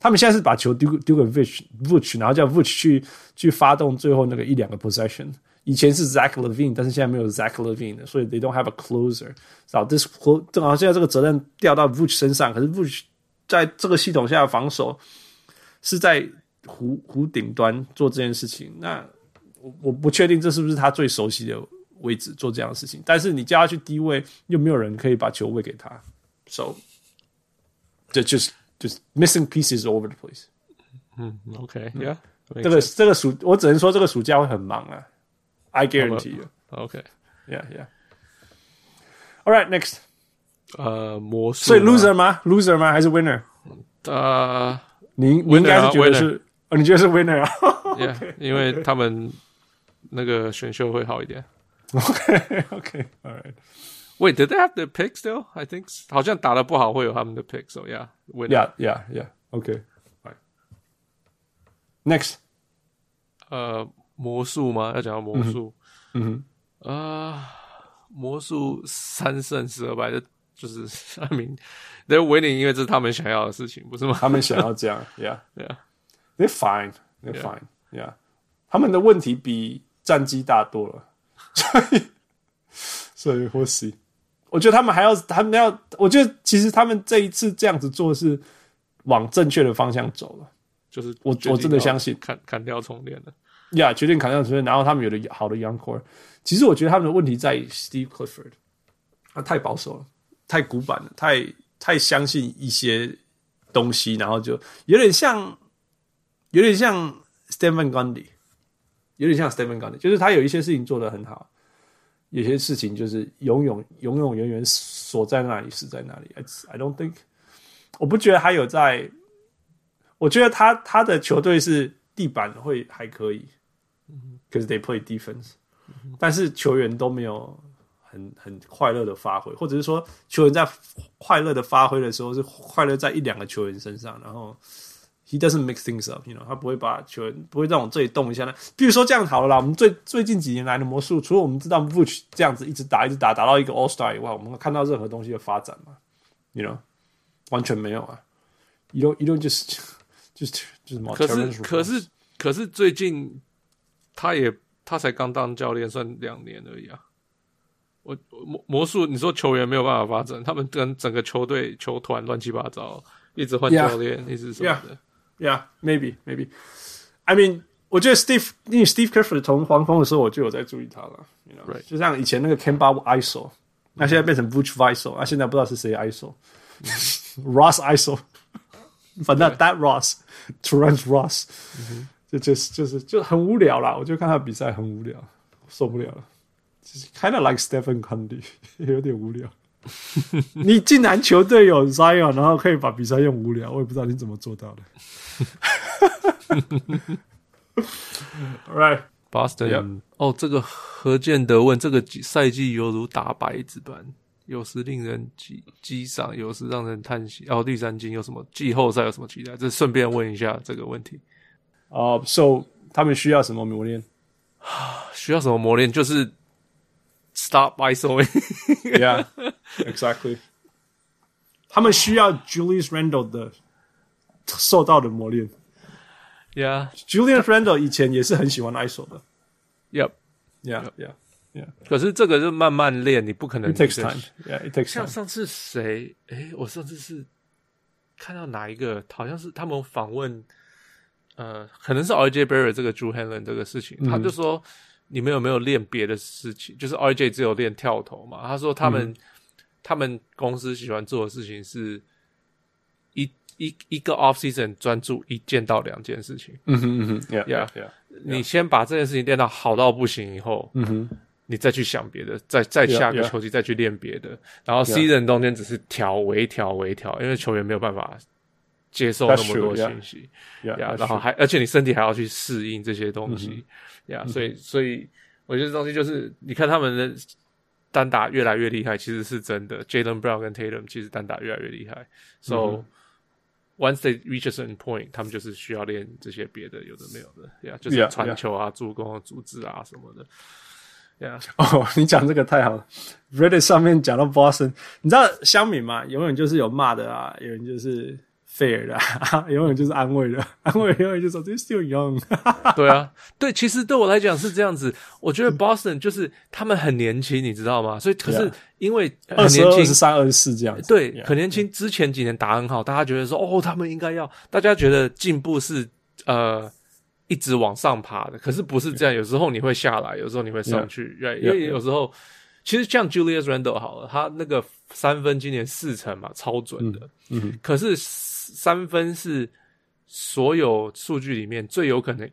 他们现在是把球丢丢给 Vooch Vooch，然后叫 Vooch 去去发动最后那个一两个 possession。以前是 Zach Levine，但是现在没有 Zach LaVine 的，所以 they don't have a closer。好，this 正好现在这个责任掉到 Vooch 身上，可是 Vooch 在这个系统下的防守是在湖湖顶端做这件事情。那我我不确定这是不是他最熟悉的位置做这样的事情。但是你叫他去低位，又没有人可以把球喂给他，so just just missing pieces all over the place。嗯，OK，yeah，这个这个暑我只能说这个暑假会很忙啊。I guarantee you. Okay. Yeah, yeah. All right, next. 呃，魔术。所以 loser 吗？loser 吗？还是 winner？呃，你你应该是觉得是，哦，你觉得是 winner 啊？Yeah，因为他们 那个选秀会好一点。 OK，OK，All [laughs] right。Wait, [laughs] did they have the pick still? I think 好像打得不好会有他们的 pick. So yeah, yeah, yeah, yeah. OK, right. Next，呃， 魔术吗？要讲到魔术。嗯哼，啊，魔术三胜十二败的，就是 [laughs] I mean they're winning，因为这是他们想要的事情，不是吗？他们想要这样，[laughs] Yeah, yeah. They're fine, they're fine. Yeah. 他们的问题比战绩大多了，[laughs] 所以所以或许。我觉得他们还要，他们要，我觉得其实他们这一次这样子做是往正确的方向走了，就是我我真的相信砍砍掉重练了，呀，决定砍掉重练，然后他们有了好的 young core。其实我觉得他们的问题在于 Steve Clifford，他太保守了，太古板了，太太相信一些东西，然后就有点像，有点像 Stephen Gundy，有点像 Stephen Gundy，就是他有一些事情做得很好。有些事情就是永永永永远远锁在那里，死在那里。I don't think，我不觉得他有在，我觉得他他的球队是地板会还可以，嗯，cause they play defense，嗯，但是球员都没有很很快乐的发挥，或者是说球员在快乐的发挥的时候是快乐在一两个球员身上，然后。He doesn't mix things up, you know，他不会把球员不会让我这里动一下呢。比如说这样好了啦，我们最最近几年来的魔术，除了我们知道 Vooch 这样子一直打一直打打到一个 All Star 以外，我们看到任何东西的发展吗？You know，完全没有啊。You don't, you don't just [laughs] just just 可是可是可是最近他也他才刚当教练，算两年而已啊。我魔魔术，你说球员没有办法发展，他们跟整个球队球团乱七八糟，一直换教练，一直什么的。Yeah. Maybe, maybe. I mean, 我觉得 Steve，因为 Steve Clifford 从黄蜂的时候我就有在注意他了，you know? Right. 就像以前那个 Kemba ISO，那现在变成 Vooch ISO，那现在不知道是谁 ISO，Ross ISO，反正 That Ross，Terrence Ross，就就是就是就很无聊啦。我就看他比赛很无聊，受不了了。就是 kind of like Stephen Curry，[laughs] 有点无聊。你竟然球队有 Zion，然后可以把比赛用无聊，我也不知道你怎么做到的。All right, Boston. 哦，这个何建德问：这个赛季犹如打白纸般，有时令人激激赏，有时让人叹息。哦，绿衫军有什么季后赛有什么期待？这顺便问一下这个问题。哦、uh,，So 他们需要什么磨练？需要什么磨练？就是 Stop isoing. Yeah, exactly. 他们需要 Julius Randle 的。受到的磨练，Yeah，Julius Randle 以前也是很喜欢 ISO 的，Yep，Yeah，Yeah，Yeah。可是这个是慢慢练，你不可能。It takes time，Yeah，It takes time。像上次谁？诶，我上次是看到哪一个？好像是他们访问，呃，可能是 RJ Barrett 这个 Drew Hanlen 这个事情，他就说你们有没有练别的事情？就是 RJ 只有练跳投嘛？他说他们他们公司喜欢做的事情是。一一一个 off season 专注一件到两件事情，嗯哼嗯哼，yeah yeah yeah，你先把这件事情练到好到不行以后，嗯哼，你再去想别的，再再下个球季再去练别的，然后 season 中间只是调微调微调，因为球员没有办法接受那么多信息，yeah，然后还而且你身体还要去适应这些东西，yeah，所以所以我觉得这东西就是你看他们的单打越来越厉害，其实是真的，Jaylen Brown 跟 Tatum 其实单打越来越厉害，so。Once they reach a certain point，他们就是需要练这些别的有的没有的，yeah, 就是传球啊、助攻啊、组织啊什么的。Yeah. 哦，你讲这个太好了。Reddit 上面讲到 Boston，你知道乡民嘛？永远就是有骂的啊，有人就是。Fair 的，[laughs] 永远就是安慰的，[laughs] 安慰永远就说 they're still young。[laughs] 对啊，对，其实对我来讲是这样子。我觉得 Boston 就是他们很年轻，你知道吗？所以可是因为很年轻，二十三、二十四这样子，对，很年轻。之前几年打很好，大家觉得说哦，他们应该要，大家觉得进步是呃一直往上爬的。可是不是这样，有时候你会下来，有时候你会上去，对，因为有时候其实像 Julius Randle 好了，他那个三分今年四成嘛，超准的。嗯，可是。三分是所有数据里面最有可能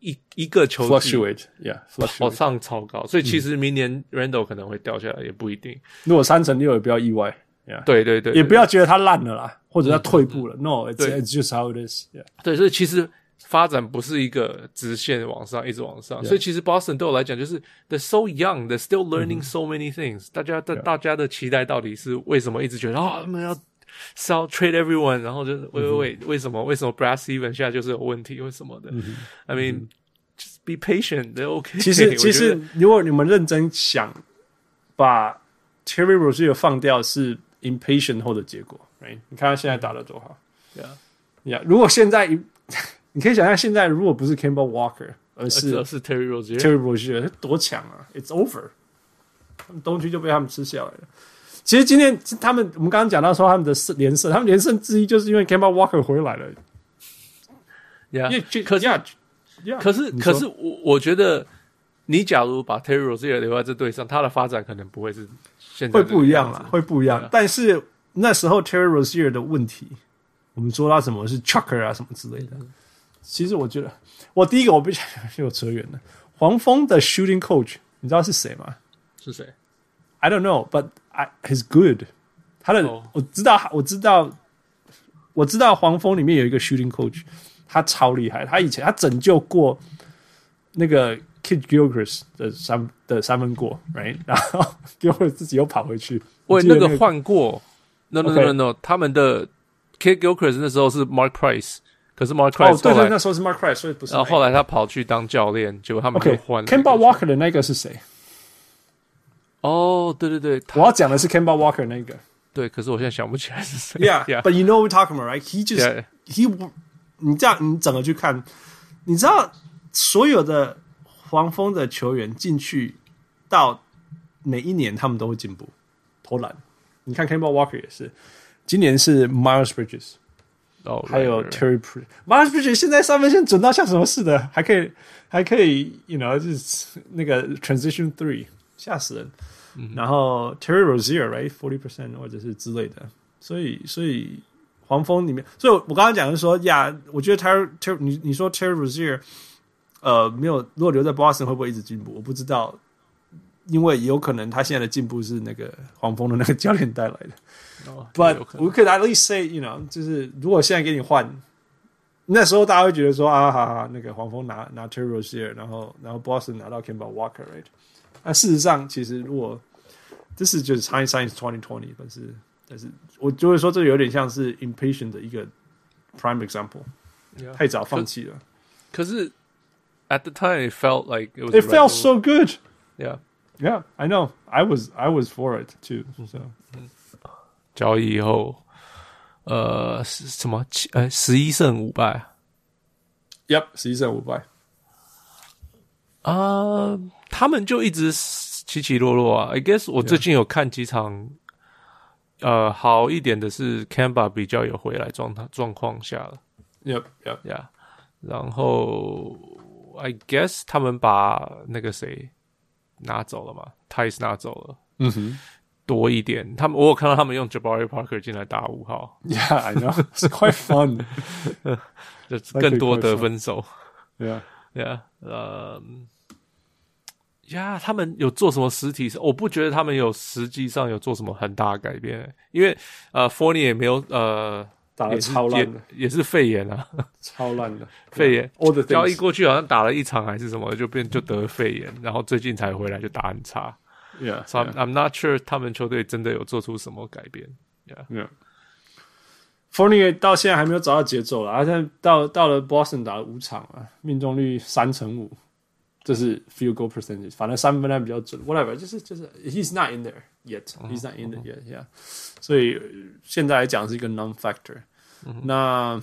一一个球季，Fluctuate，Yeah，跑上超高，所以其实明年 Randle 可能会掉下来，也不一定。如果三成六也不要意外，Yeah，对对对，也不要觉得他烂了啦，或者他退步了。No，it's it's just how it is。对，所以其实发展不是一个直线往上，一直往上.所以其实 Boston 对我来讲就是 they're so young, they're still learning so many things、嗯。大家的.大家的期待到底是为什么一直觉得啊、哦，他们要 sell trade everyone，然后就是喂喂喂，为什么为什么 Brad Stevens 现在就是有问题，为什么的、嗯、？I mean、嗯、just be patient, they're OK。其实其实如果你们认真想，把 Terry Rozier 放掉是 impatient 后的结果，right？你看他现在打的多好，Yeah，Yeah。如果现在你可以想象，现在如果不是 Campbell Walker，而是而是 Terry Rozier，Terry Rozier 多强啊！It's over，他们东区就被他们吃下来了。其实今天他们，我们刚刚讲到说他们的连胜，他们连胜之一就是因为 Kemba Walker 回来了。Yeah，因为可是 yeah, 可是可是我我觉得，你假如把 Terry Rozier 留在这队上，他的发展可能不会是现在会不一样了，会不一样。Yeah. 但是那时候 Terry Rozier 的问题，我们说他什么是 Chucker 啊什么之类的。嗯其实我觉得，我第一个我不想 [laughs] 又扯远了。黄蜂的 shooting coach，你知道是谁吗？是谁？I don't know, but I he's good。他的、oh. 我知道，我知道，我知道黄蜂里面有一个 shooting coach，他超厉害。他以前他拯救过那个 Kid Gilchrist 的三的三分过，right？然后 Gilchrist 自己又跑回去。喂，那个换过？No no no no，他们的 Kid Gilchrist 那时候是 Mark Price。可是 Mark Price 哦，对对，那时候是 Mark Price，所以不是。然后后来他跑去当教练，结果他们就换了。Kemba Walker 的那个是谁？哦，对对对，我要讲的是 Kemba Walker 那个。对，可是我现在想不起来是谁。Yeah，but you know what we're talking about, right? He just he，你这样你整个去看，你知道所有的黄蜂的球员进去到每一年他们都会进步投篮。你看 Kemba Walker 也是，今年是 Miles Bridges。哦，还有 Terry Pratchett，Miles Bridges 现在三分线准到像什么似的，还可以，还可以，you know，就是那个 transition three，吓死人。嗯、然后 Terry Rozier，right，forty percent 或者是之类的。所以，所以黄蜂里面，所以我刚刚讲的是说，呀，我觉得 Terry Terry，你你说 Terry Rozier，呃，没有，如果留在 Boston 会不会一直进步？我不知道，因为有可能他现在的进步是那个黄蜂的那个教练带来的。Oh, But we could at least say, you know，就是如果现在给你换，那时候大家会觉得说啊，哈哈，那个黄蜂拿拿 Terry Rozier，然后然后 Boston 拿到 Kemba Walker，right？那事实上，其实如果这是就是 hindsight twenty twenty，但是但是我就会说，这有点像是 impatient 的一个 prime example，yeah, 太早放弃了。可是 at the time it felt like it was it felt so good. Yeah, yeah, I know. I was I was for it too. So. 交易以后，呃，什么七呃十一胜五败，Yep，十一胜五败。啊、呃， 他们就一直起起落落啊。I guess 我最近有看几场，Yeah. 呃，好一点的是 Camba 比较有回来状态状况下了。Yep，Yep，Yeah。然后 I guess 他们把那个谁拿走了嘛，Ties 拿走了。嗯哼。多一点，他们我有看到他们用 Jabari Parker 进来打五号，Yeah, I know, it's quite fun，[laughs] 就 [laughs] 更多得分手，Yeah, Yeah，呃，呀，他们有做什么实体？我不觉得他们有实际上有做什么很大的改变，因为呃，Fournier 也没有呃打的超烂的，也是肺炎啊，[laughs] 超烂的肺炎。我的交易过去好像打了一场还是什么，就变就得肺炎，然后最近才回来就打很差。Yeah, so I'm, yeah. I'm not sure 他们球队真的有做出什么改变。Yeah, yeah. Fournier 到现在还没有找到节奏了，而且到到了 Boston 打了五场啊，命中率三成五，这是 field goal percentage，反正三分还比较准。Whatever，就是就是 He's not in there yet，He's not in there yet，Yeah。所以现在来讲是一个 non-factor。那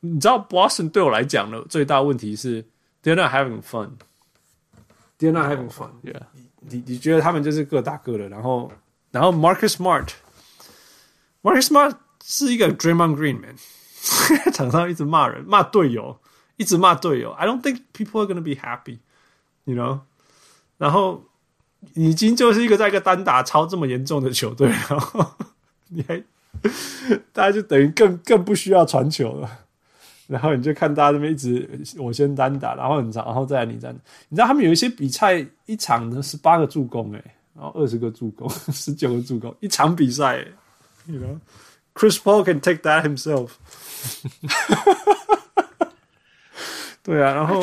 你知道 Boston 对我来讲的最大问题是 They're not having fun，They're not having fun，Yeah。你你觉得他们就是各打各的，然后然后 Marcus Smart，Marcus Smart 是一个 Draymond Green man，场上一直骂人，骂队友， [laughs] 一直骂队友。I don't think people are gonna be happy，you know。然后已经就是一个在一个单打超这么严重的球队，然后 [laughs] 你还大家就等于更更不需要传球了。然后你就看大家这边一直我先单打，然后你然后再你单打。你知道他们有一些比赛一场呢十八个助攻诶，然后二十个助攻，[laughs] 十九个助攻，一场比赛，you know，Chris Paul can take that himself。[laughs] 对啊，然后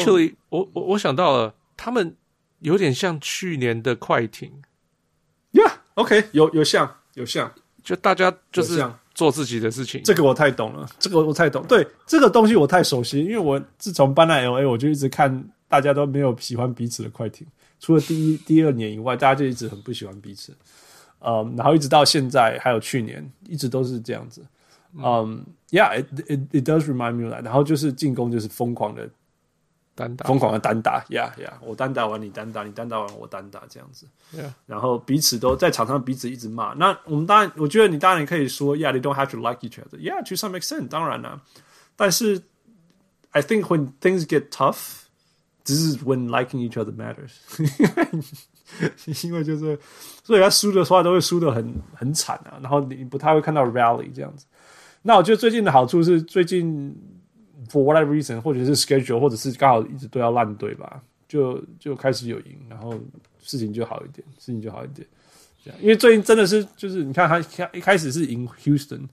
我我我想到了，他们有点像去年的快艇。Yeah，OK，、okay, 有有像有像，就大家就是做自己的事情。这个我太懂了，这个我太懂。对，这个东西我太熟悉，因为我自从搬来 LA，我就一直看大家都没有喜欢彼此的快艇，除了第一、第二年以外，大家就一直很不喜欢彼此。嗯、um,，然后一直到现在，还有去年，一直都是这样子。嗯、um,，Yeah，it it it does remind me of that。然后就是进攻就是疯狂的。单打，疯狂的单打，呀呀，我单打完你单打，你单打完我单打，这样子。Yeah. 然后彼此都在场上彼此一直骂。那我们当然，我觉得你当然可以说，Yeah，they don't have to like each other。Yeah，to some extent，当然了。但是，I think when things get tough，this is when liking each other matters 因为就是，所以他输的话都会输的很很惨啊。然后你不太会看到 rally 这样子。那我觉得最近的好处是最近。For whatever reason，或者是 schedule，或者是刚好一直都要烂队吧，就就开始有赢，然后事情就好一点，事情就好一点。因为最近真的是，就是你看他一开始是赢 Houston，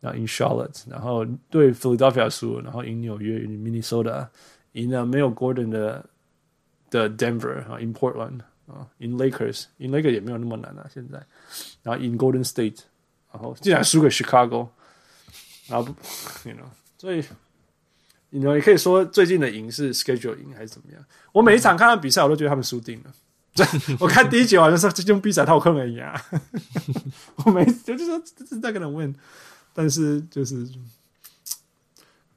然后赢 Charlotte，然后对 Philadelphia 输了，然后赢纽约，赢 Minnesota，赢了没有 Gordon 的的 Denver 啊，赢 Portland 啊，赢 Lakers，赢 Lakers 也没有那么难啊，现在，然后赢 Golden State，然后竟然输给 Chicago，然后 you know，所以。你呢？也可以说最近的赢是 schedule 赢还是怎么样？我每一场看到比赛，我都觉得他们输定了。我看第一节好像是这种比赛套坑而已啊。[laughs] 我每就就说这是那个人 win，但是就是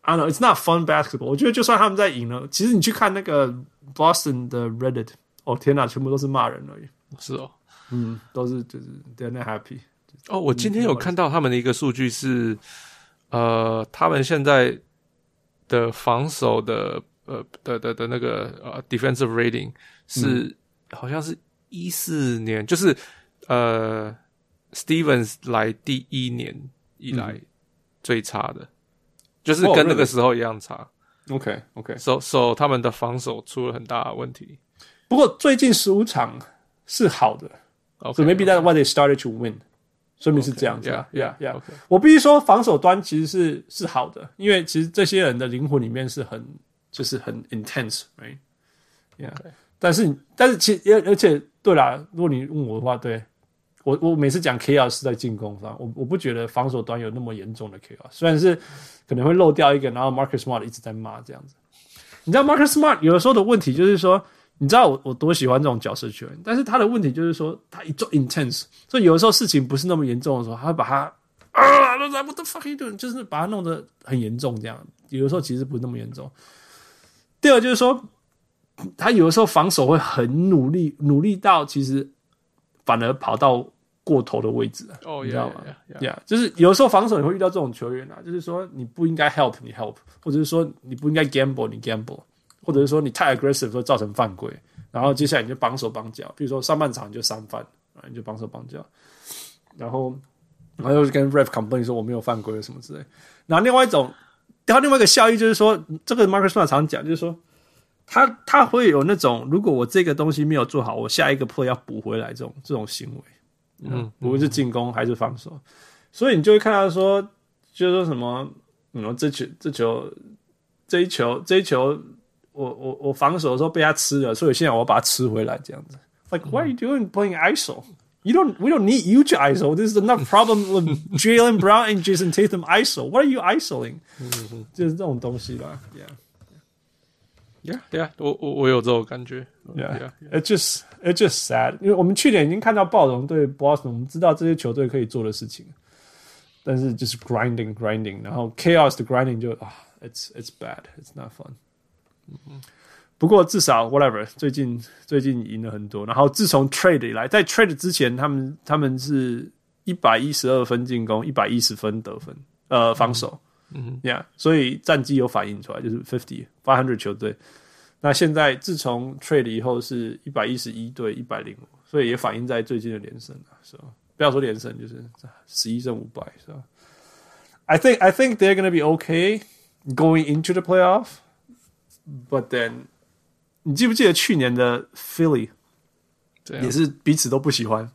，I don't know it's not fun basketball。我觉得就算他们在赢了，其实你去看那个 Boston 的 Reddit，哦天哪，全部都是骂人而已。是哦，嗯，都是就是 they're not happy。哦，我今天有看到他们的一个数据是，呃，他们现在。的防守的呃的的的那个呃 defensive rating 是、嗯、好像是一四年，就是呃 Stevens 来第一年以来最差的，嗯、就是跟那个时候一样差。Oh, OK OK，所、so, 以、so, 他们的防守出了很大的问题。不过最近十五场是好的，so maybe that's why they started to win。说明是这样子，yeah yeah yeah。我必须说，防守端其实是是好的，因为其实这些人的灵魂里面是很就是很 intense，right？Yeah。但是但是其而而且对啦，如果你问我的话，对我我每次讲 chaos 是在进攻上，我我不觉得防守端有那么严重的 chaos，虽然是可能会漏掉一个，然后 Marcus Smart 一直在骂这样子。你知道 Marcus Smart 有的时候的问题就是说。你知道我我多喜欢这种角色球员，但是他的问题就是说他一做 intense，所以有的时候事情不是那么严重的时候，他会把他啊，what the fuck doing，就是把他弄得很严重这样。有的时候其实不是那么严重。第二就是说，他有的时候防守会很努力，努力到其实反而跑到过头的位置哦，oh, 你知道吗？呀，yeah, yeah, yeah. yeah, 就是有的时候防守你会遇到这种球员啊，就是说你不应该 help 你 help，或者是说你不应该 gamble 你 gamble。或者是说你太 aggressive 会造成犯规，然后接下来你就绑手绑脚，比如说上半场你就三犯，啊，你就绑手绑脚，然后然后又跟 ref complain 说我没有犯规什么之类。然后另外一种，然后另外一个效益就是说，这个 Marcus Smart 常讲就是说，他他会有那种如果我这个东西没有做好，我下一个 play 要补回来这种这种行为，嗯，无论是进攻还是防守，所以你就会看到说，就是说什么，嗯，这球这球这一球这一球。我我我防守的时候被他吃了，所以现在我要把它吃回来，这样子。Like, what are you doing playing ISO? You don't, we don't need you to ISO. This is enough problem with [laughs] Jaylen Brown and Jason Tatum ISO. What are you isoing? 就是这种东西吧。Yeah, yeah, yeah. 我我我有这种感觉。Yeah, yeah. It's just, it's just sad. 因为我们去年已经看到暴龙对 Boston，我们知道这些球队可以做的事情，但是就是 grinding, grinding，然后 chaos 的 grinding 就啊，it's it's bad. It's not fun. 不过至少 whatever，最近最近赢了很多。然后自从 trade 以来，在 trade 之前，他们他们是一百一十二分进攻，一百一十分得分，呃，防守，嗯，yeah，所以战绩有反映出来，就是 fifty five hundred 球队。那现在自从 trade 以后是一百一十一对一百零五，所以也反映在最近的连胜啊，是吧？不要说连胜，就是十一胜五败，是吧？I think I think they're gonna be okay going into the playoff. But then，你记不记得去年的 Philly 也是彼此都不喜欢，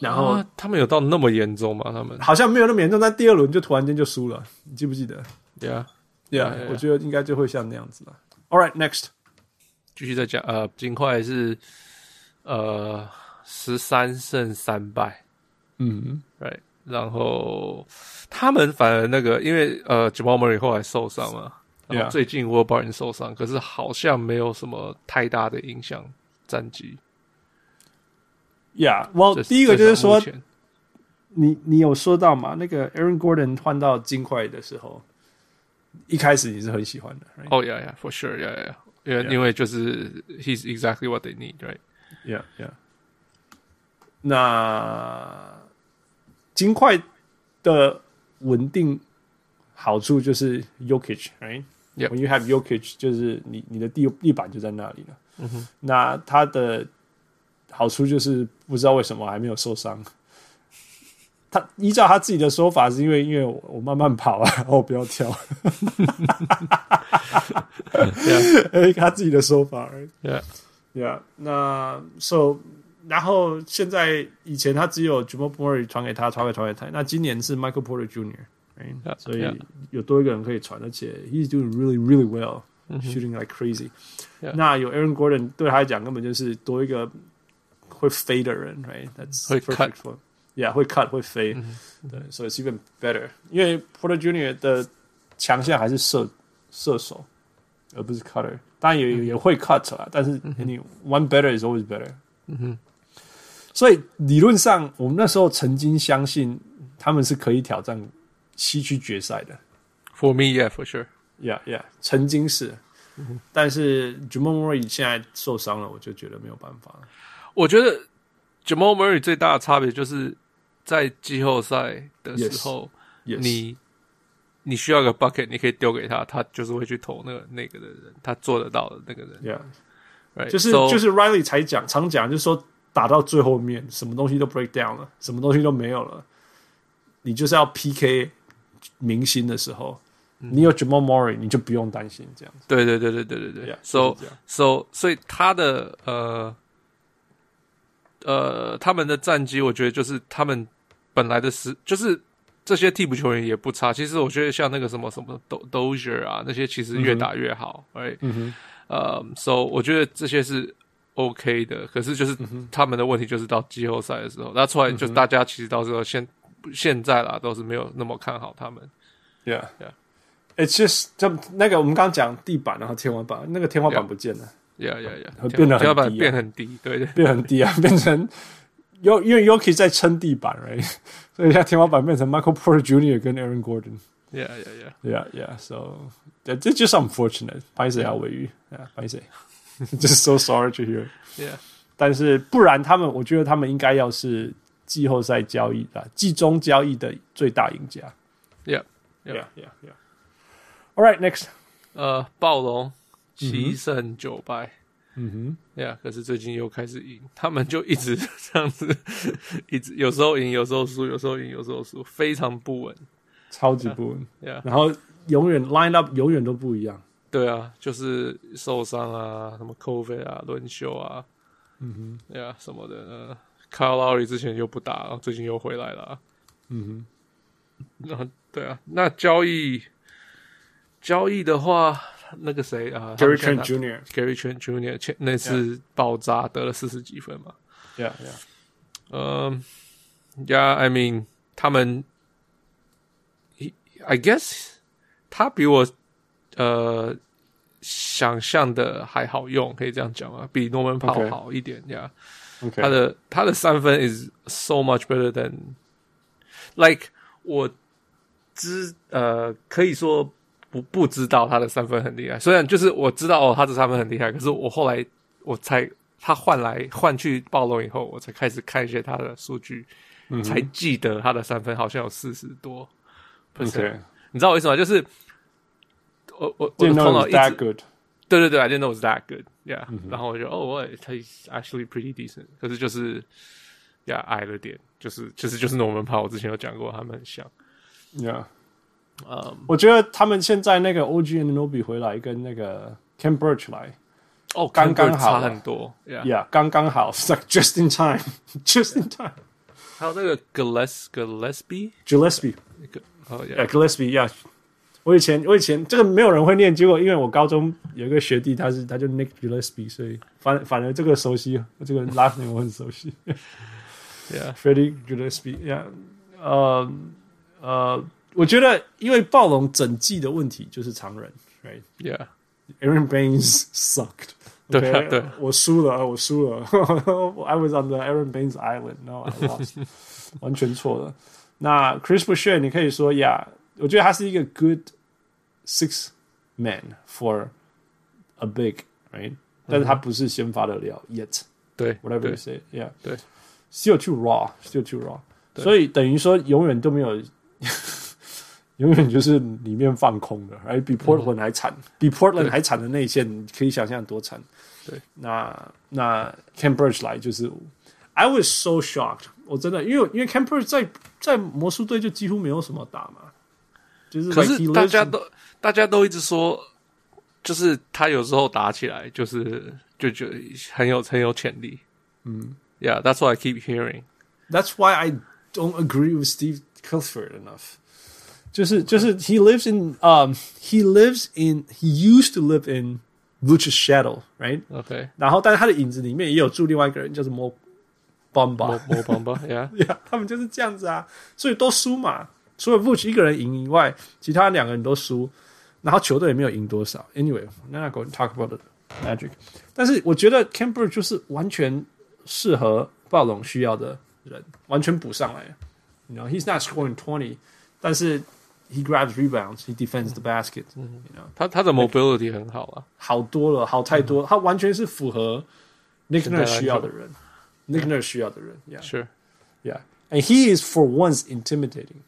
然后、啊、他们有到那么严重吗？他们好像没有那么严重，但第二轮就突然间就输了，你记不记得？对啊，，Yeah，我觉得应该就会像那样子了。All right, next，继续再讲。呃，金块是呃十三胜三败，嗯，Right。然后他们反而那个，因为呃，Jamal Murray 后来受伤了，然后最近 Will Barton 受伤，可是好像没有什么太大的影响战绩。Yeah，Well，第一个就是说，你你有说到嘛？那个 Aaron Gordon 换到金块的时候，一开始你是很喜欢的。哦、right? oh,，Yeah，Yeah，For sure，Yeah，Yeah，因为因为就是 He's exactly what they need，Right？Yeah，Yeah。那金块的稳定好处就是 Jokic，Right？When you have Jokic，就是你你的地地板就在那里了。嗯哼，那他的。好处就是不知道为什么还没有受伤。他依照他自己的说法，是因为因为我，我慢慢跑啊，然后我不要跳。哎，[laughs] 他自己的说法。Yeah，Yeah。那 So，然后现在以前他只有 Jamal Murray 传给他，传给传给他。那今年是 Michael Porter Jr.，、right? Yeah, 所以有多一个人可以传，而且 He's doing really really well，shooting like crazy。那有 Aaron Gordon 对他来讲根本就是多一个。会飞的人，right？That's 会 cut，yeah，会 cut 会飞，嗯、对，所以 it's even better。因为 Porter Junior 的强项还是射射手，而不是 cutter。当然也、嗯、也会 cut 啊，但是你 one better is always better。嗯哼，所以理论上，我们那时候曾经相信他们是可以挑战 西区决赛的。For me, yeah, for sure. Yeah, yeah，曾经是，嗯、但是 Jamal Murray 现在受伤了，我就觉得没有办法了。我觉得 Jamal Murray 最大的差别就是在季后赛的时候，yes, yes. 你你需要个 bucket，你可以丢给他，他就是会去投那个那个的人，他做得到的那个人。Yeah，right, 就是 so, 就是 Riley 才讲常讲，就是说打到最后面，什么东西都 break down 了，什么东西都没有了，你就是要 PK 明星的时候，嗯、你有 Jamal Murray，你就不用担心这样子。对对对对对对对。Yeah, so so 所以他的呃。呃，他们的战绩，我觉得就是他们本来的实，就是这些替补球员也不差。其实我觉得像那个什么什么 Dozier 啊，那些其实越打越好，哎，嗯哼，呃，So 我觉得这些是 OK 的。可是就是他们的问题就是到季后赛的时候，那出来就大家其实到时候现现在啦都是没有那么看好他们。Yeah，yeah，It's just 就那个我们刚刚讲地板然后天花板，那个天花板不见了。Yeah. 呀呀呀！会变得很低、啊，天花板变很低，对对，变很低啊，变成 U 因为 Yuki 在撑地板，right？所以现在天花板变成 Michael Porter Jr. 跟 Aaron Gordon。Yeah yeah yeah yeah yeah. So that this just unfortunate. 拍谢要鮪鱼啊，拍谢，just so sorry to hear. Yeah，但是不然他们，我觉得他们应该要是季后赛交易的季中交易的最大赢家。Yeah yeah yeah yeah. All right, next. 呃，暴龙。七胜九败，嗯哼，对啊，可是最近又开始赢，他们就一直这样子，[laughs] 一直有时候赢，有时候输，有时候赢，有时候输，非常不稳，超级不稳，对啊，然后永远 line up 永远都不一样，对啊，就是受伤啊，什么 COVID 啊，轮休啊，嗯哼，对啊，什么的，呃，Kyle Lowry 之前又不打，然后最近又回来了，嗯哼，然后对啊，那交易交易的话。那个谁啊，Gary Trent Jr.，Gary Trent Jr. 前那次爆炸得了四十几分嘛？Yeah, yeah. 嗯，Yeah, I mean，他们，I guess，他比我呃想象的还好用，可以这样讲吗？比 Norman Powell 好一点呀。Yeah. 他的他的三分 is so much better than like 我知呃可以说。不不知道他的三分很厉害，虽然就是我知道哦，他的三分很厉害，可是我后来我才他换来换去暴龙以后，我才开始看一些他的数据，嗯、才记得他的三分好像有四十多。OK，你知道为什么？就是我我我的头脑一直对对对，I didn't know it was that good，yeah、嗯。然后我就哦，他 actually pretty decent，可是就是呀矮了点，就是其实就是就是我们跑，我之前有讲过，他们很像，yeah。嗯，我觉得他们现在那个 OG Anunoby 回来跟那个 Khem Birch 来，哦，刚刚好，差很多，Yeah，刚刚好，like just in time，just in [laughs] time。还有那个 Gilles Gillespie Gillespie，哦，Yeah，Gillespie，Yeah， 我以前我以前这个没有人会念，结果因为我高中有一个学弟，他是他就 Nick Gillespie，所以反反而这个熟悉，这个 last name 我很熟悉。Yeah，Freddie Gillespie，Yeah，呃呃，我觉得因为暴龙整季的问题就是常人，Right？Yeah，Aaron Baines sucked。对对，我输了，我输了。I was on the Aaron Baines Island，No，I lost，完全错了。那 Chris Boucher，你可以说呀。Yeah, 我觉得他是一个 good six man for a big，right？但是他不是先发的料 yet。对，whatever you say，yeah，对，still too raw，still too raw。所以等于说永远都没有，永远就是里面放空的，而比 [laughs] Portland 还惨，比 Portland 还惨的内线，你可以想象多惨。对，那那 Khem Birch 来就是，I was so shocked，我真的因为因为 Khem Birch 在在魔术队就几乎没有什么打嘛。 就是、可是大家都大家都一直说，就是他有时候打起来就是就觉得很有很有潜力。嗯，Yeah，that's what I keep hearing. That's why I don't agree with Steve Clifford enough. 就是就是 he lives in um he lives in he used to live in Vooch's shadow, right? OK，然后但是他的影子里面也有住另外一个人叫做 Mo Bamba Mo Bamba，Yeah，Yeah，他们就是这样子啊，所以都输嘛。 除了 Vooch 一个人赢以外，其他两个人都输，然后球队也没有赢多少。Anyway，we're not going to talk about the Magic。但是我觉得 Birch 就是完全适合暴龙需要的人，完全补上来。You know, he's not scoring twenty，但是 he grabs rebounds，he defends the basket。You know，他他的 mobility 很好啊，好多了，好太多。他完全是符合 Nick Nurse 需要的人，Nick Nurse 需要的人。Yeah，sure，yeah，and he is for once intimidating。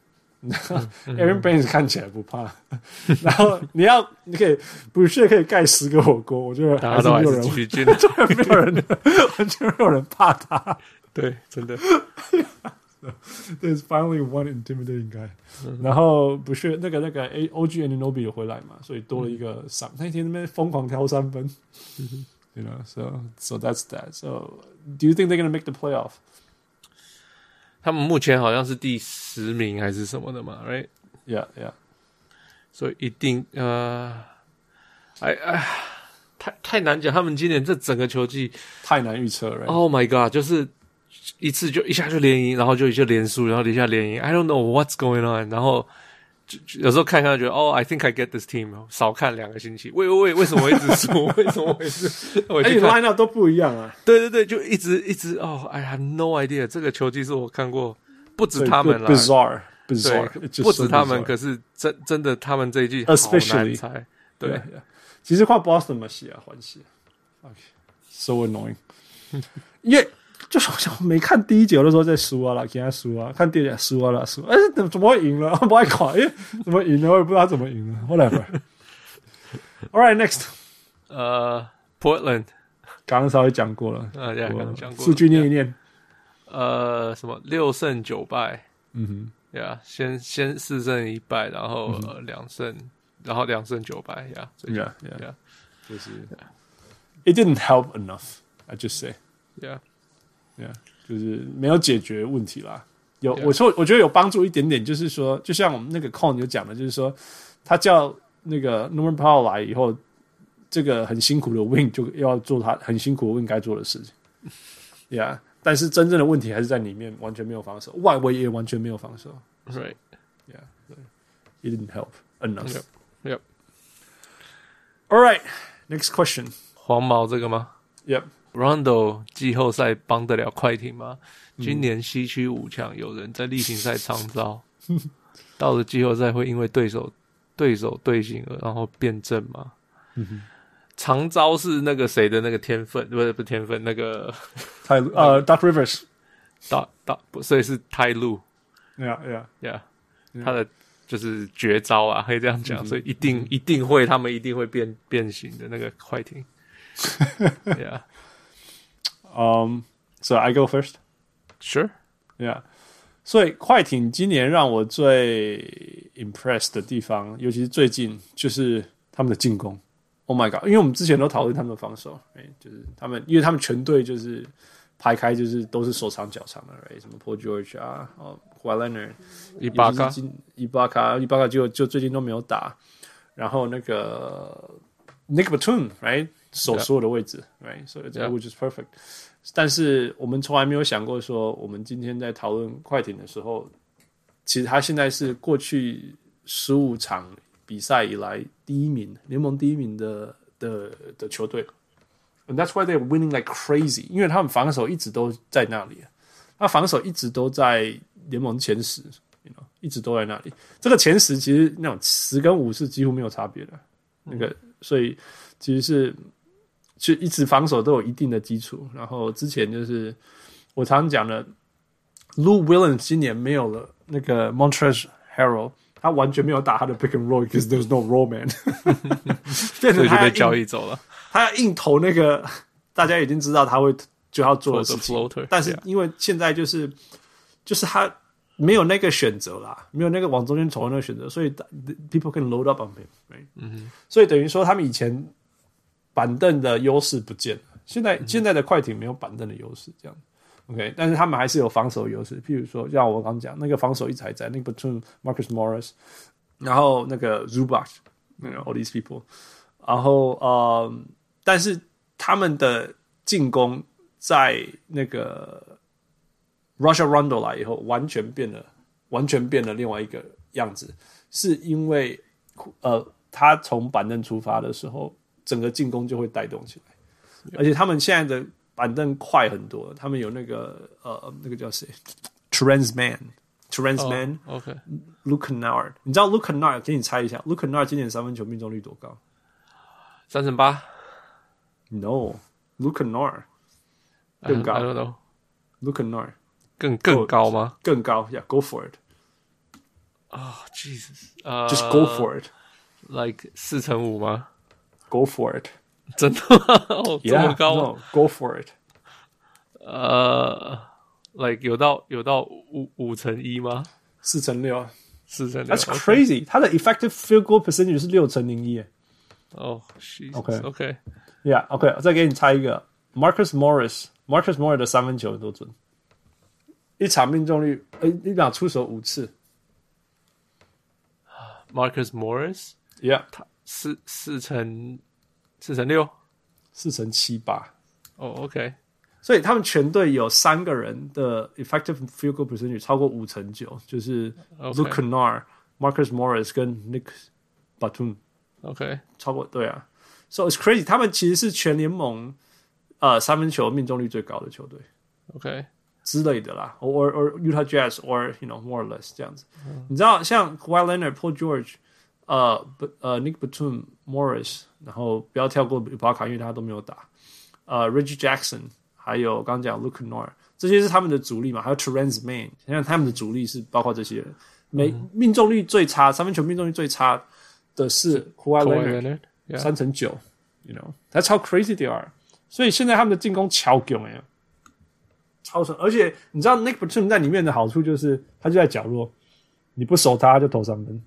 Aaron Baines 看起来不怕，然后你要你可以不是可以盖十个火锅，我觉得还是没有人去进，没有人完全没有人怕他，对，真的。There's finally [laughs] [laughs] [laughs] one intimidating guy，然后不是那个那个 A O G Anunoby 有回来嘛，所以多了一个三，那天那边疯狂挑三分，you know，so so that's that. So do you think they're gonna make the playoff? 他们目前好像是第十名还是什么的嘛，right？Yeah, yeah。所以一定呃，哎哎，太太难讲。他们今年这整个球季太难预测了。Oh my god！就是一次就一下就连赢，然后就一下连输，然后一下连赢。I don't know what's going on。然后就有时候看看觉得哦，I think I get this team。少看两个星期，为为为什么我一直输？[laughs] 为什么我一直？而且 lineup 都不一样啊。对对对，就一直一直哦，I have no idea。这个球季是我看过不止他们了，bizarre，bizarre，不止他们，可是真真的他们这一季好难猜。对，其实换 Boston 嘛，喜啊，欢喜。OK，so annoying。[laughs] 因为就是好像没看第一节的时候在输啊，啦，给他输啊，看第二节输啊了，输，哎，怎么怎么会赢了？[laughs] 不爱看，哎，怎么赢了？我也不知道怎么赢了。Whatever。[laughs] All right, next。呃，Portland，刚刚稍微讲过了，啊，对，刚刚讲过，数据念一念。呃，什么六胜九败？嗯哼，对啊，先先四胜一败，然后两胜，然后两胜九败呀，Yeah, yeah，就是 It didn't help enough, I just say, Yeah, Yeah，就是没有解决问题啦。有，我说我觉得有帮助一点点，就是说，就像我们那个 Con 有讲的，就是说，他叫那个 Norman Powell 来以后，这个很辛苦的 Wing 就要做他很辛苦 Wing 该做的事情，[laughs] Yeah。但是真正的问题还是在里面，完全没有防守，外围也完全没有防守。Right，yeah，对，it didn't help enough。Yep。All right，next question。黄毛这个吗？Yep。Rondo 季后赛帮得了快艇吗？今年西区五强有人在例行赛长招，[laughs] 到了季后赛会因为对手对手队形而然后变阵吗？长招是那个谁的那个天分，不是不是天分，那个 [laughs] 泰路呃，Doc Rivers，大大不，所以是泰路，Yeah Yeah. Yeah，他的就是绝招啊，可以这样讲，所以一定一定会，他们一定会变变形的那个快艇，[laughs] Yeah，嗯，So I go first，Sure，Yeah，所以快艇今年让我最 impressed 的地方，尤其是最近，就是他们的进攻。Oh my god！因为我们之前都讨论他们的防守，哎，就是他们，因为他们全队就是排开就是都是手长脚长的，right? 什么 Paul George 啊，哦 Kawhi Leonard，伊巴卡，伊巴卡，伊巴卡就就最近都没有打。然后那个 Nick Batum，right，守所有的位置，right，so it's which is perfect。但是我们从来没有想过说，我们今天在讨论快艇的时候，其实他现在是过去十五场比赛以来第一名，联盟第一名的的的球队。And that's why they're winning like crazy，因为他们防守一直都在那里，他防守一直都在联盟前十，you know，一直都在那里。这个前十其实那种十跟五是几乎没有差别的，那个所以其实是就一直防守都有一定的基础。然后之前就是我常常讲的，Lou Williams 今年没有了那个 Montrezl Harrell，他完全没有打他的 pick and roll，because there's no roll man，[laughs] 所以就被交易走了。他要硬投那个，大家已经知道他会就要做的事情。但是因为现在就是就是他没有那个选择啦，没有那个往中间投的那个选择，所以 people can load up on him。嗯哼，所以等于说他们以前板凳的优势不见了，现在现在的快艇没有板凳的优势，这样 OK，但是他们还是有防守优势。譬如说像我刚讲那个防守一直还在，那个 Between Marcus Morris，然后那个 Zubac，那个 all these people，然后呃。但是他们的进攻在那个 Russia Rondo 来以后，完全变了，完全变了另外一个样子，是因为呃，他从板凳出发的时候，整个进攻就会带动起来，而且他们现在的板凳快很多，他们有那个呃，那个叫谁 Mann，OK，Luke Kennard，你知道 Luke Kennard？给你猜一下，Luke Kennard 今年三分球命中率多高？三成八。No，Luke Kennard 更高。Luke Kennard 更更高吗？更高，Yeah，Go for it. Oh Jesus，呃，Just go for it. Like 四乘五吗？Go for it. 真的吗？这么高？Go for it. 呃，Like 有到有到五五乘一吗？四乘六，四乘六。That's crazy. 他的 effective field goal percentage 是六乘零一。哦，OK，OK。Yeah，OK，、okay, 我再给你猜一个，Marcus Morris，Marcus Morris 的三分球多准？一场命中率，呃，一场出手五次。Marcus Morris，Yeah，他 四四乘四乘六，四乘七八。哦、oh,，OK，所以他们全队有三个人的 effective field goal percentage 超过五成九，就是 Luke Kennard、Marcus Morris 跟 Nick Batum。OK，超过对啊。So it's crazy，他们其实是全联盟呃三分球命中率最高的球队，OK 之类的啦，or or Utah Jazz，or you know more or less 这样子。嗯、你知道像 Kawhi Leonard、Paul George，呃不呃 Nick Batum、Morris，然后不要跳过伊巴卡，因为他都没有打。呃 Reggie Jackson，还有刚刚讲 Luke Kennard，这些是他们的主力嘛？还有 Terence Mann，现在他们的主力是包括这些人。没、嗯、命中率最差，三分球命中率最差的是 Kawhi Leonard。三成九，you know，that's how crazy they are！所以现在他们的进攻超强哎，超神！而且你知道 Nick Batum 在里面的好处就是，他就在角落，你不守，他就投三分。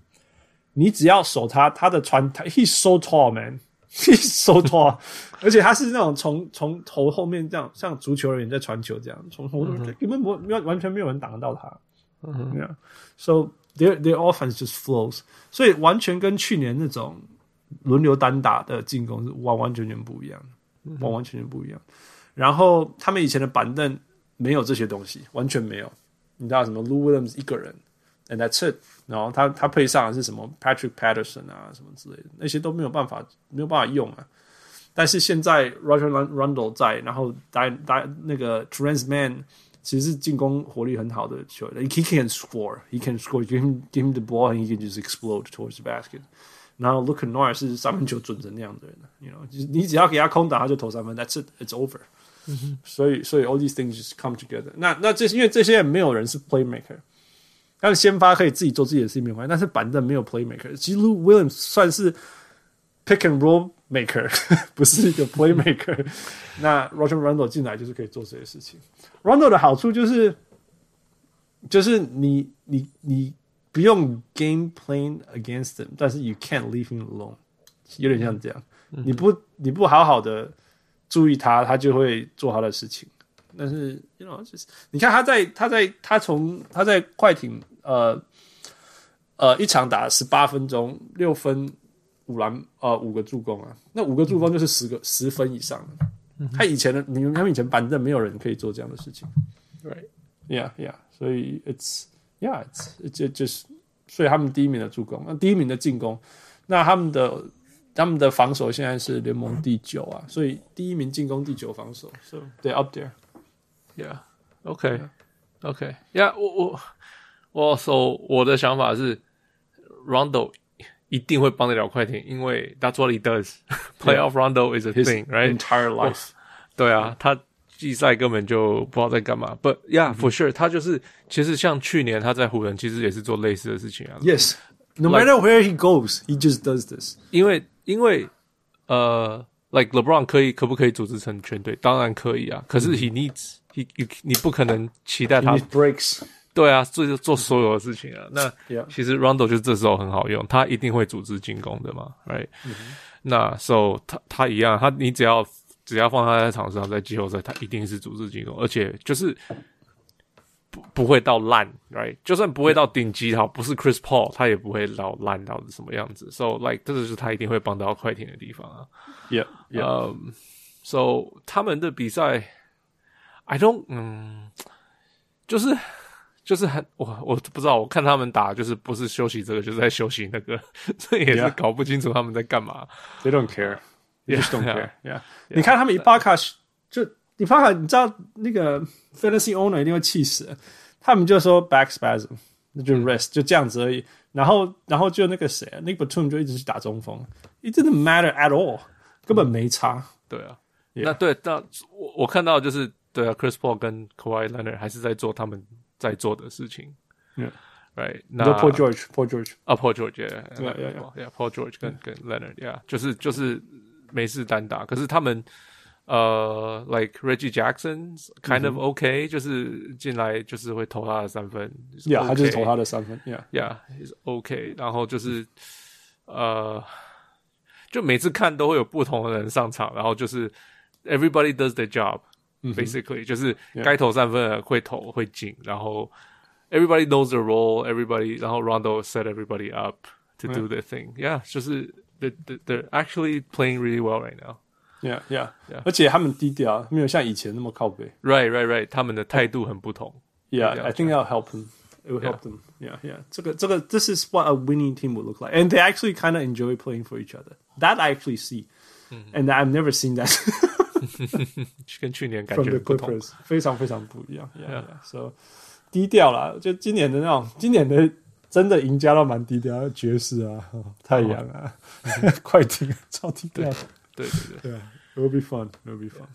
你只要守他，他的传他，he's so tall man，he's so tall，[laughs] 而且他是那种从从头后面这样，像足球人员在传球这样，从头根本不没有完全没有人挡得到他。嗯哼，yeah，so their their offense just flows，所以完全跟去年那种。轮流单打的进攻是完完全全不一样，完完全全不一样。然后他们以前的板凳没有这些东西，完全没有。你知道什么？Lou Williams 一个人，and that's it。然后他他配上的是什么？Patrick Patterson 啊，什么之类的，那些都没有办法没有办法用啊。但是现在 Rajon Rondo 在，然后打打那个 Terance Mann 其实是进攻火力很好的球员，he can score，he can score，give him give him the ball and he can just explode towards the basket。然后 Luke Kennard 是三分球准成那样的人，you know，你只要给他空打，他就投三分，That's it，it's over。所以，所以 all these things just come together 那。那那这因为这些人没有人是 playmaker， 但是先发可以自己做自己的事情没关系，但是板凳没有 playmaker。其实 Lou Williams 算是 pick and roll maker，不是一个 playmaker。那 Roger Rondo 进来就是可以做这些事情。Rondo 的好处就是，就是你你你。不用 game plan against them，但是 you can't leave him alone，有点像这样。嗯、你不你不好好的注意他，他就会做他的事情。但是 you know 就是你看他在他在他从他在快艇呃呃一场打十八分钟六分五篮呃五个助攻啊，那五个助攻就是十个十分以上的。他以前的你们他们以前板凳没有人可以做这样的事情，right？Yeah, yeah。所以 it's yeah, it's it just 所以他们第一名的助攻，那第一名的进攻，那他们的他们的防守现在是联盟第九啊，所以第一名进攻，第九防守，so they up there。Yeah, OK, OK. Yeah，我我我 so 我的想法是，Rondo 一定会帮得了快艇，因为 that's what he does. [laughs] Playoff Rondo is a thing, right? Entire life. 对啊，他。季赛根本就不知道在干嘛，But yeah, for sure，他就是其实像去年他在湖人，其实也是做类似的事情啊。Yes, no matter where he goes, he just does this。因为因为呃，like LeBron 可以可不可以组织成全队？当然可以啊。可是 he needs he you 你不可能期待他 breaks。对啊，做做所有的事情啊。那其实 Rondo 就这时候很好用，他一定会组织进攻的嘛，right？那 so 他他一样，他你只要。只要放他在场上，在季后赛，他一定是组织进攻，而且就是不不会到烂，right？就算不会到顶级，好，不是 Chris Paul，他也不会到烂到什么样子。So like，这就是他一定会帮到快艇的地方啊。Yeah, yeah. Um, so 他们的比赛，I don't，嗯，就是就是很我我不知道，我看他们打就是不是休息这个，就是在休息那个，这也是搞不清楚他们在干嘛。They don't care. You just don't care. Yeah. 你看他们伊巴卡就伊巴卡，你知道那个 fantasy owner 一定会气死。他们就说 back spasm，那就 rest，就这样子而已。然后，然后就那个谁，Nick Batum 就一直去打中锋。It didn't matter at all，根本没差。对啊，那对，那我我看到就是对啊，Chris Paul 跟 Kawhi Leonard 还是在做他们在做的事情。Right，那 Paul George，Paul George，啊，Paul George，yeah，yeah，yeah，Paul George 跟跟 Leonard，yeah，就是就是。没事单打，可是他们呃，like Reggie Jackson kind of OK，、嗯、就是进来就是会投他的三分，Yeah，、OK, 他就是投他的三分，Yeah，Yeah，is OK。然后就是呃，就每次看都会有不同的人上场，然后就是 Everybody does their job，basically、嗯、就是该投三分的会投会进，然后 Everybody knows the role，Everybody，然后 Rondo set everybody up to do their thing，Yeah，就是。They they're actually playing really well right now. Yeah, yeah, yeah. 而且他们低调，没有像以前那么靠北。Right, right, right. 他们的态度很不同。Yeah, I think that'll help them. It will help them. Yeah, yeah. 这个这个，this is what a winning team would look like, and they actually kind of enjoy playing for each other. That I actually see, and I've never seen that. [laughs] 跟去年感觉不同，非常非常不一样。Yeah, yeah. So 低调啦，就今年的那种，今年的。真的赢家都蛮低调，爵士啊，太阳啊，快艇超低调。对对对对，It'll be fun. It'll be fun.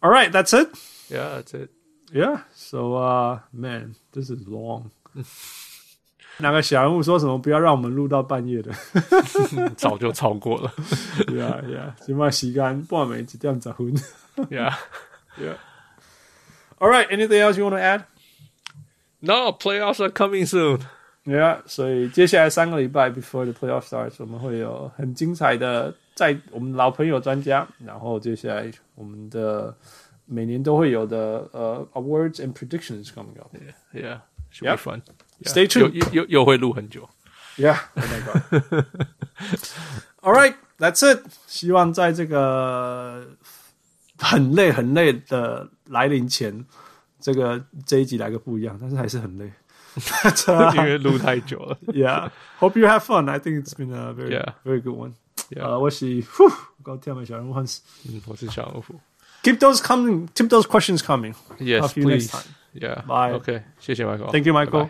All right, that's it. Yeah, that's it. Yeah. So, uh, man, this is long. 那个小人物说什么？不要让我们录到半夜的。早就超过了。Yeah, yeah. 起码时间半暝一点十分。Yeah, yeah. All right. Anything else you want to add? No, playoffs are coming soon. Yeah，所以接下来三个礼拜 before the playoffs starts，我们会有很精彩的，在我们老朋友专家，然后接下来我们的每年都会有的呃、uh, awards and predictions coming up. Yeah, yeah, should be fun. Yeah. Stay tuned. 又又又会录很久。Yeah. Oh my god. All [laughs] right, that's it. 希望在这个很累很累的来临前。这个这一集来个不一样，但是还是很累，因为录太久了。 Yeah, [laughs] [laughs] hope you have fun. I think it's been a very, yeah. very good one. Yeah. 呃，我是呼，高跳美小人物 Hans。嗯，我是小人物。Keep those coming. Keep those questions coming. Yes, please. Yeah. Bye. OK，谢谢 Michael。Thank you, Michael. Bye.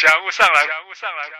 家务上来家务上来。